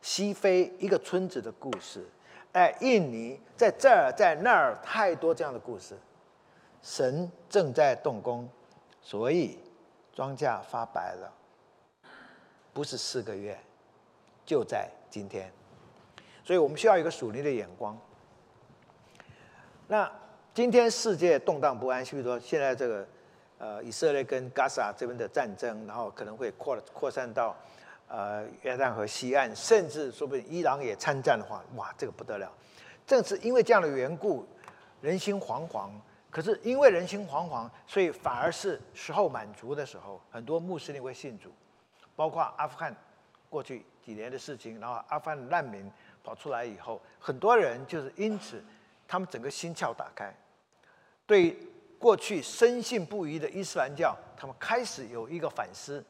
西非一个村子的故事。哎，印尼在这儿，在那儿，太多这样的故事。神正在动工，所以庄稼发白了，不是四个月，就在今天。所以我们需要一个属灵的眼光。那今天世界动荡不安，比如说现在这个呃以色列跟加沙这边的战争，然后可能会扩扩散到。呃，约旦河西岸，甚至说不定伊朗也参战的话，哇，这个不得了！正是因为这样的缘故，人心惶惶。可是因为人心惶惶，所以反而是时候满足的时候，很多穆斯林会信主，包括阿富汗过去几年的事情，然后阿富汗难民跑出来以后，很多人就是因此，他们整个心窍打开，对过去深信不疑的伊斯兰教，他们开始有一个反思。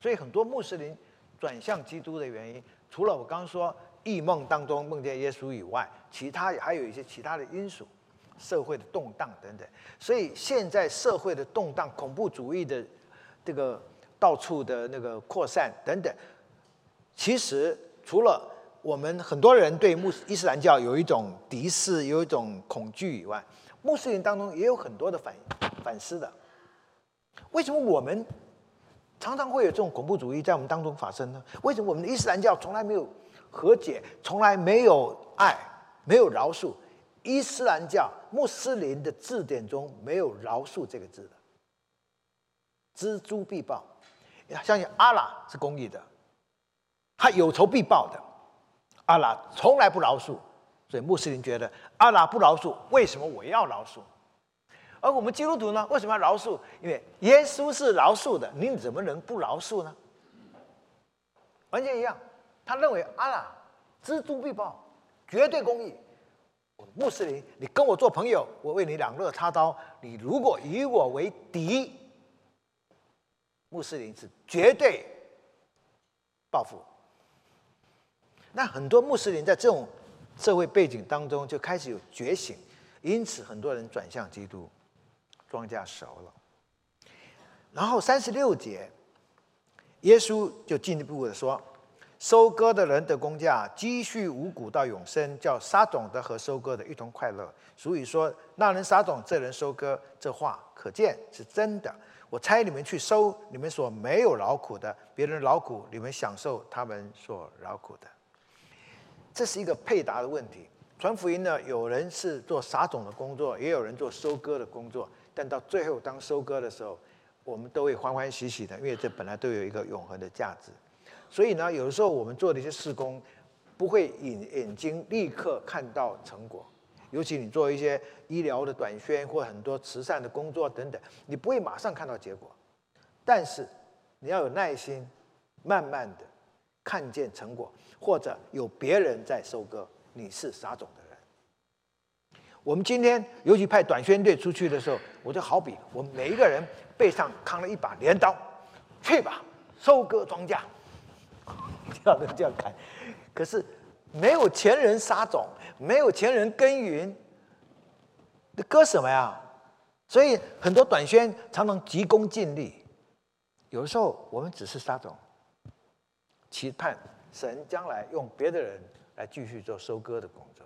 所以很多穆斯林转向基督的原因，除了我刚刚说异梦当中梦见耶稣以外，其他还有一些其他的因素，社会的动荡等等。所以现在社会的动荡、恐怖主义的这个到处的那个扩散等等，其实除了我们很多人对穆斯伊斯兰教有一种敌视、有一种恐惧以外，穆斯林当中也有很多的反反思的。为什么我们？常常会有这种恐怖主义在我们当中发生呢？为什么我们的伊斯兰教从来没有和解，从来没有爱，没有饶恕？伊斯兰教穆斯林的字典中没有饶恕这个字的，知诸必报，相信阿拉是公义的，他有仇必报的，阿拉从来不饶恕，所以穆斯林觉得阿拉不饶恕，为什么我要饶恕？而我们基督徒呢，为什么要饶恕？因为耶稣是饶恕的，你怎么能不饶恕呢？完全一样，他认为阿拉知足必报，绝对公义。穆斯林，你跟我做朋友，我为你两肋插刀；你如果以我为敌，穆斯林是绝对报复。那很多穆斯林在这种社会背景当中就开始有觉醒，因此很多人转向基督。庄稼熟了，然后三十六节，耶稣就进一步的说：“收割的人的工价积蓄五谷到永生，叫撒种的和收割的一同快乐。所以说，那人撒种，这人收割，这话可见是真的。我猜你们去收你们所没有劳苦的，别人劳苦，你们享受他们所劳苦的。这是一个配搭的问题。传福音呢，有人是做撒种的工作，也有人做收割的工作。”但到最后，当收割的时候，我们都会欢欢喜喜的，因为这本来都有一个永恒的价值。所以呢，有的时候我们做的一些事工，不会眼眼睛立刻看到成果。尤其你做一些医疗的短宣或很多慈善的工作等等，你不会马上看到结果。但是你要有耐心，慢慢的看见成果，或者有别人在收割，你是撒种的人。我们今天尤其派短宣队出去的时候，我就好比我们每一个人背上扛了一把镰刀，去吧，收割庄稼，这样的这样砍。可是没有前人撒种，没有前人耕耘，割什么呀？所以很多短宣常常急功近利，有的时候我们只是撒种，期盼神将来用别的人来继续做收割的工作。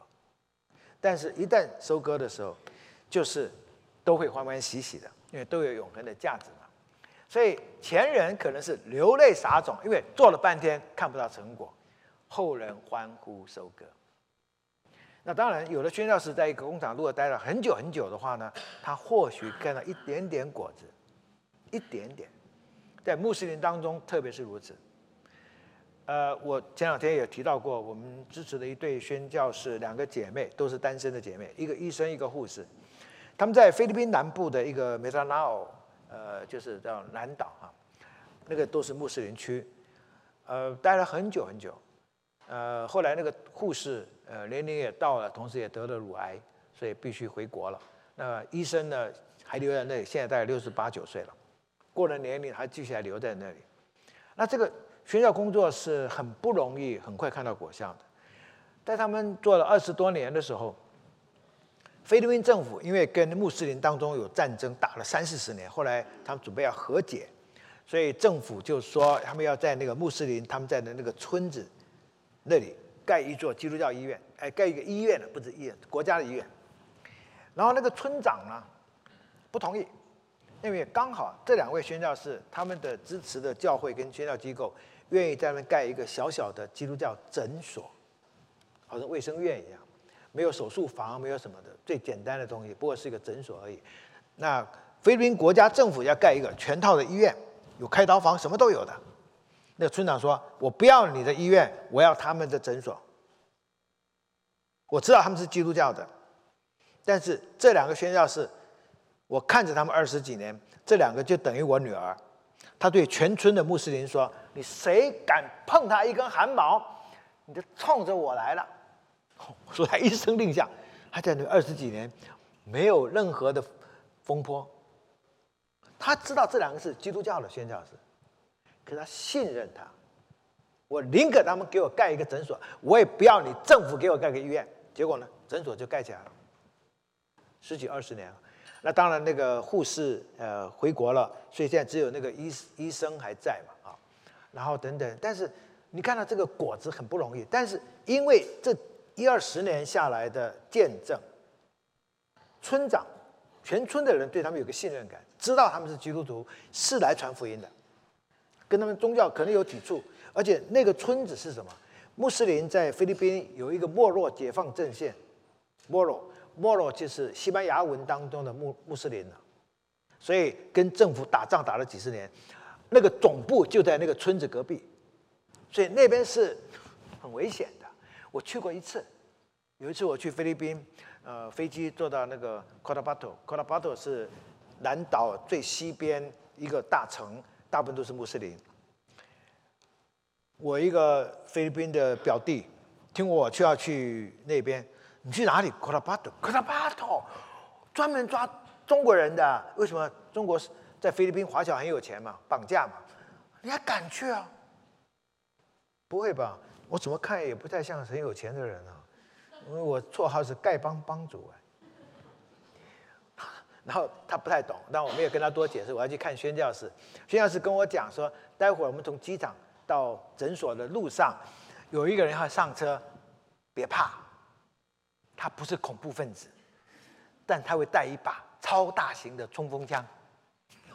但是，一旦收割的时候，就是都会欢欢喜喜的，因为都有永恒的价值嘛。所以前人可能是流泪撒种，因为做了半天看不到成果，后人欢呼收割。那当然，有的宣教士在一个工厂如果待了很久很久的话呢，他或许看到一点点果子，一点点，在穆斯林当中特别是如此。呃，我前两天也提到过，我们支持的一对宣教士，两个姐妹都是单身的姐妹，一个医生，一个护士，他们在菲律宾南部的一个梅达纳奥，呃，就是叫南岛啊，那个都是穆斯林区，呃，待了很久很久，呃，后来那个护士。呃，年龄也到了，同时也得了乳癌，所以必须回国了。那医生呢，还留在那里，现在大概六十八九岁了，过了年龄还继续还留在那里。那这个宣教工作是很不容易，很快看到果效的。在他们做了二十多年的时候，菲律宾政府因为跟穆斯林当中有战争，打了三四十年，后来他们准备要和解，所以政府就说他们要在那个穆斯林他们在的那个村子那里。盖一座基督教医院，哎，盖一个医院的，不是医院，国家的医院。然后那个村长呢，不同意，因为刚好这两位宣教士他们的支持的教会跟宣教机构愿意在那盖一个小小的基督教诊所，好像卫生院一样，没有手术房，没有什么的，最简单的东西，不过是一个诊所而已。那菲律宾国家政府要盖一个全套的医院，有开刀房，什么都有的。那个村长说：“我不要你的医院，我要他们的诊所。我知道他们是基督教的，但是这两个宣教士，我看着他们二十几年，这两个就等于我女儿。他对全村的穆斯林说：‘你谁敢碰他一根汗毛，你就冲着我来了。*laughs* ’说他一声令下，他在那二十几年没有任何的风波。他知道这两个是基督教的宣教士。”可他信任他，我宁可他们给我盖一个诊所，我也不要你政府给我盖个医院。结果呢，诊所就盖起来了，十几二十年了。那当然，那个护士呃回国了，所以现在只有那个医医生还在嘛啊。然后等等，但是你看到这个果子很不容易，但是因为这一二十年下来的见证，村长全村的人对他们有个信任感，知道他们是基督徒，是来传福音的。跟他们宗教可能有抵触，而且那个村子是什么？穆斯林在菲律宾有一个莫洛解放阵线，莫洛莫罗就是西班牙文当中的穆穆斯林了，所以跟政府打仗打了几十年，那个总部就在那个村子隔壁，所以那边是很危险的。我去过一次，有一次我去菲律宾，呃，飞机坐到那个 Cotabato，Cotabato 是南岛最西边一个大城。大部分都是穆斯林。我一个菲律宾的表弟，听我就要去那边，你去哪里？科拉巴托，科拉巴托，专门抓中国人的。为什么？中国在菲律宾华侨很有钱嘛，绑架嘛，你还敢去啊？不会吧？我怎么看也不太像很有钱的人啊，因为我绰号是丐帮帮主哎。*laughs* 然后他不太懂，但我没有跟他多解释。我要去看宣教士，宣教士跟我讲说，待会儿我们从机场到诊所的路上，有一个人要上车，别怕，他不是恐怖分子，但他会带一把超大型的冲锋枪。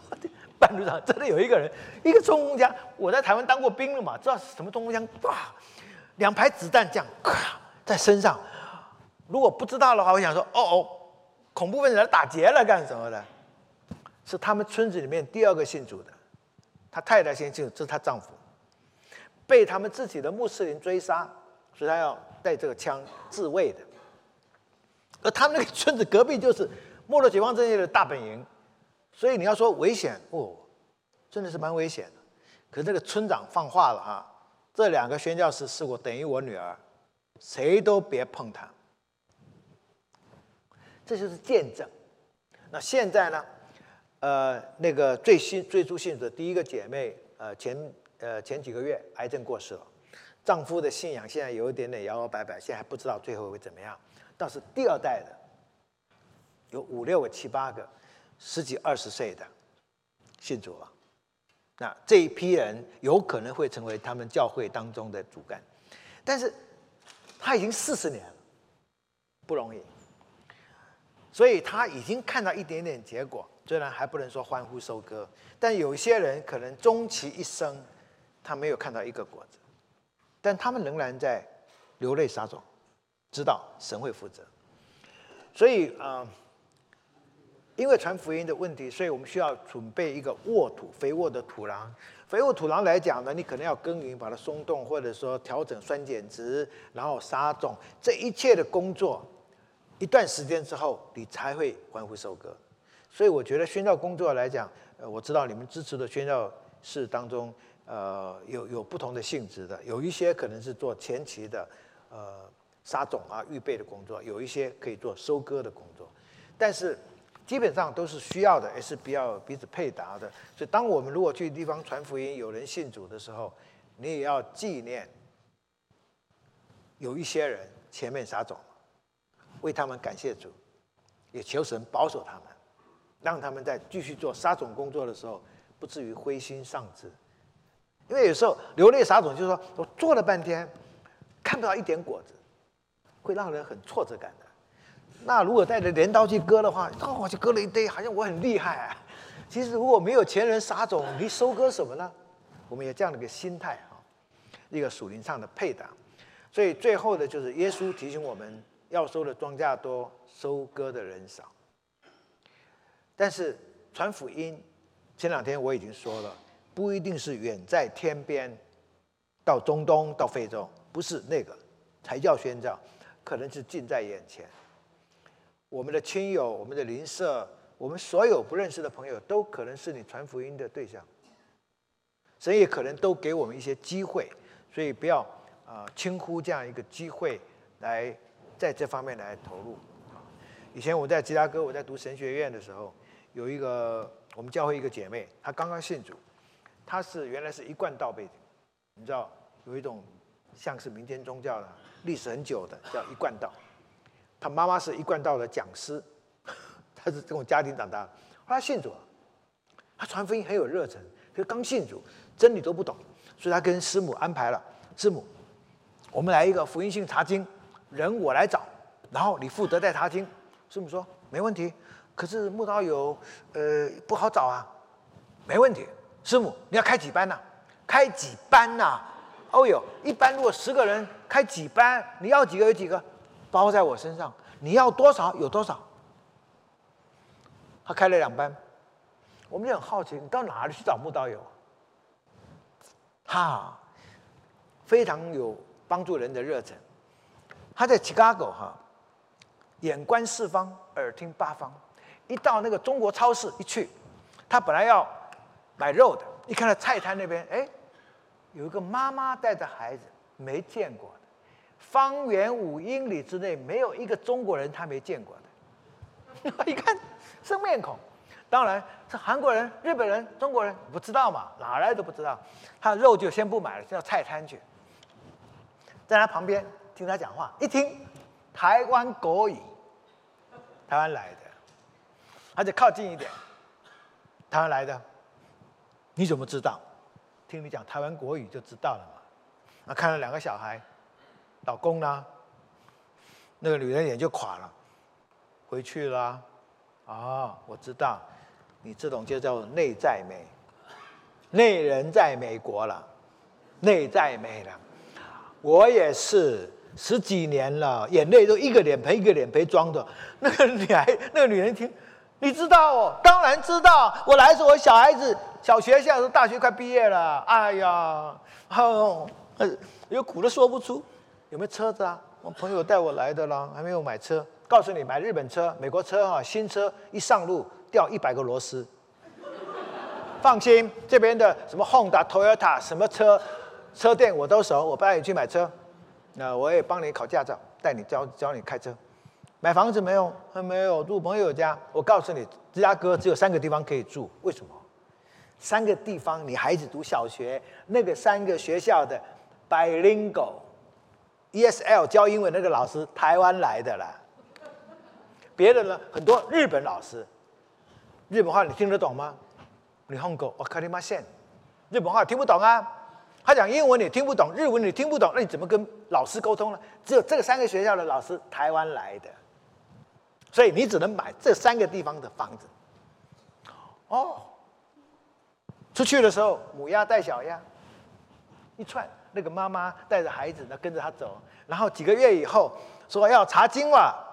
*laughs* 半路上真的有一个人，一个冲锋枪，我在台湾当过兵了嘛，知道是什么冲锋枪？哇，两排子弹这样咔，在身上。如果不知道的话，我想说，哦哦。恐怖分子来打劫了干什么的？是他们村子里面第二个信主的，他太太先信，这是他丈夫，被他们自己的穆斯林追杀，所以他要带这个枪自卫的。而他们那个村子隔壁就是没落解放阵线的大本营，所以你要说危险哦，真的是蛮危险的。可是这个村长放话了哈，这两个宣教士是我等于我女儿，谁都别碰他。这就是见证。那现在呢？呃，那个最新最初信主的第一个姐妹，呃，前呃前几个月癌症过世了，丈夫的信仰现在有一点点摇摇摆摆，现在还不知道最后会怎么样。倒是第二代的有五六个、七八个，十几二十岁的信主了。那这一批人有可能会成为他们教会当中的主干，但是他已经四十年了，不容易。所以他已经看到一点点结果，虽然还不能说欢呼收割，但有些人可能终其一生，他没有看到一个果子，但他们仍然在流泪撒种，知道神会负责。所以啊，因为传福音的问题，所以我们需要准备一个沃土、肥沃的土壤。肥沃土壤来讲呢，你可能要耕耘，把它松动，或者说调整酸碱值，然后撒种，这一切的工作。一段时间之后，你才会欢呼收割。所以我觉得宣教工作来讲，呃，我知道你们支持的宣教士当中，呃，有有不同的性质的，有一些可能是做前期的，呃，撒种啊、预备的工作，有一些可以做收割的工作，但是基本上都是需要的，也是比较彼此配搭的。所以，当我们如果去地方传福音，有人信主的时候，你也要纪念有一些人前面撒种。为他们感谢主，也求神保守他们，让他们在继续做撒种工作的时候，不至于灰心丧志。因为有时候流泪撒种，就是说我做了半天，看不到一点果子，会让人很挫折感的。那如果带着镰刀去割的话，哦，我就割了一堆，好像我很厉害啊。其实如果没有前人撒种，你收割什么呢？我们有这样的一个心态啊，一个属灵上的配搭。所以最后的就是耶稣提醒我们。要收的庄稼多，收割的人少。但是传福音，前两天我已经说了，不一定是远在天边，到中东、到非洲，不是那个才叫宣教，可能是近在眼前。我们的亲友、我们的邻舍、我们所有不认识的朋友，都可能是你传福音的对象。神也可能都给我们一些机会，所以不要啊轻忽这样一个机会来。在这方面来投入！以前我在吉拉哥，我在读神学院的时候，有一个我们教会一个姐妹，她刚刚信主，她是原来是一贯道背景，你知道有一种像是民间宗教的历史很久的叫一贯道，他妈妈是一贯道的讲师，*laughs* 他是这种家庭长大的，后来信主了，他传福音很有热忱，可是刚信主，真理都不懂，所以他跟师母安排了，师母，我们来一个福音性查经。人我来找，然后你负责带他听。师母说没问题，可是木刀友呃不好找啊。没问题，师母你要开几班呢？开几班呐？哦哟，一般如果十个人开几班，你要几个有几个，包在我身上。你要多少有多少。他开了两班，我们就很好奇，你到哪里去找木刀友？哈，非常有帮助人的热忱。他在 Chicago 哈，眼观四方，耳听八方。一到那个中国超市一去，他本来要买肉的，一看到菜摊那边，哎，有一个妈妈带着孩子，没见过的，方圆五英里之内没有一个中国人他没见过的。*laughs* 一看生面孔，当然是韩国人、日本人、中国人不知道嘛，哪来都不知道。他肉就先不买了，先到菜摊去，在他旁边。听他讲话，一听台湾国语，台湾来的，他就靠近一点，台湾来的，你怎么知道？听你讲台湾国语就知道了嘛。那看了两个小孩，老公呢？那个女人脸就垮了，回去了。啊，我知道，你这种就叫内在美，内人在美国了，内在美了，我也是。十几年了，眼泪都一个脸盆一个脸盆装的。那个女孩，那个女人听，你知道哦？当然知道。我来时，我小孩子小学，现在大学快毕业了。哎呀，哦，有苦都说不出。有没有车子啊？我朋友带我来的啦，还没有买车。告诉你，买日本车、美国车啊，新车一上路掉一百个螺丝。放心，这边的什么 Honda、Toyota 什么车车店我都熟，我带你去买车。那我也帮你考驾照，带你教教你开车，买房子没有？还没有住朋友家。我告诉你，芝加哥只有三个地方可以住。为什么？三个地方，你孩子读小学，那个三个学校的 bilingual ESL 教英文那个老师，台湾来的啦。别的呢，很多日本老师，日本话你听得懂吗？你 hongo 狗，我卡里马线，日本话听不懂啊。他讲英文你听不懂，日文你听不懂，那你怎么跟老师沟通呢？只有这个三个学校的老师台湾来的，所以你只能买这三个地方的房子。哦，出去的时候母鸭带小鸭，一串，那个妈妈带着孩子呢跟着他走，然后几个月以后说要查经了。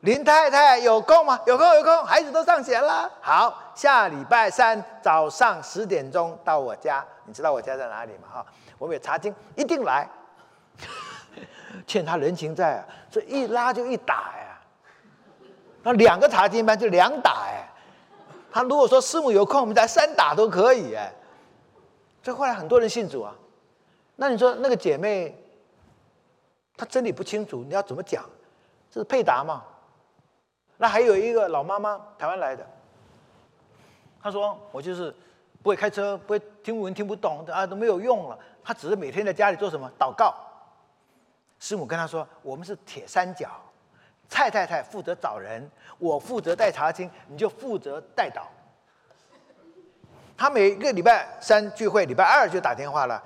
林太太有空吗？有空有空，孩子都上学了。好，下礼拜三早上十点钟到我家，你知道我家在哪里吗？哈，我们有查经，一定来，*laughs* 欠他人情债啊！这一拉就一打呀，那两个茶经班就两打哎。他如果说师母有空，我们再三打都可以哎。这后来很多人信主啊。那你说那个姐妹，她真理不清楚，你要怎么讲？这是配搭嘛？那还有一个老妈妈，台湾来的。她说：“我就是不会开车，不会听文，听不懂啊，都没有用了。她只是每天在家里做什么祷告。师母跟她说：‘我们是铁三角，蔡太太负责找人，我负责带查经，你就负责带导。他每个礼拜三聚会，礼拜二就打电话了。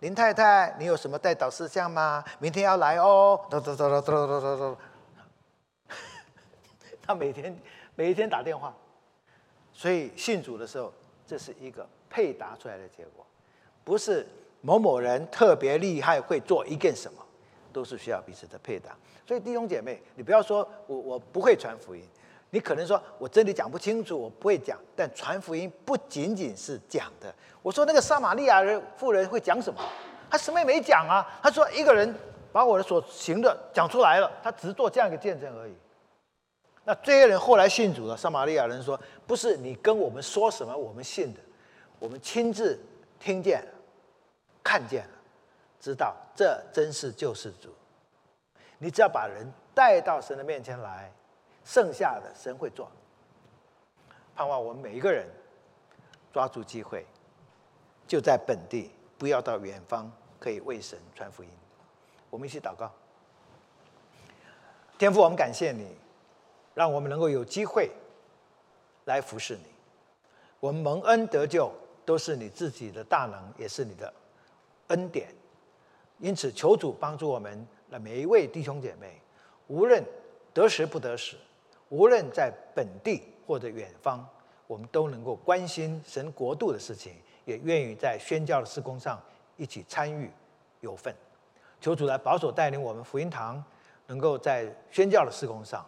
林太太，你有什么带导事项吗？明天要来哦。走走走走走走走。”他每天每一天打电话，所以信主的时候，这是一个配搭出来的结果，不是某某人特别厉害会做一件什么，都是需要彼此的配搭。所以弟兄姐妹，你不要说我我不会传福音，你可能说我真理讲不清楚，我不会讲。但传福音不仅仅是讲的。我说那个撒玛利亚人妇人会讲什么？他什么也没讲啊。他说一个人把我的所行的讲出来了，他只做这样一个见证而已。那这些人后来信主了。撒玛利亚人说：“不是你跟我们说什么，我们信的，我们亲自听见，看见，知道这真是救世主。你只要把人带到神的面前来，剩下的神会做。盼望我们每一个人抓住机会，就在本地，不要到远方，可以为神传福音。我们一起祷告，天父，我们感谢你。”让我们能够有机会来服侍你。我们蒙恩得救，都是你自己的大能，也是你的恩典。因此，求主帮助我们的每一位弟兄姐妹，无论得时不得时，无论在本地或者远方，我们都能够关心神国度的事情，也愿意在宣教的施工上一起参与有份。求主来保守带领我们福音堂，能够在宣教的施工上。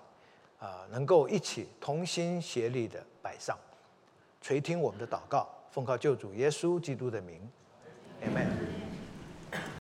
啊，能够一起同心协力的摆上，垂听我们的祷告，奉靠救主耶稣基督的名，Amen。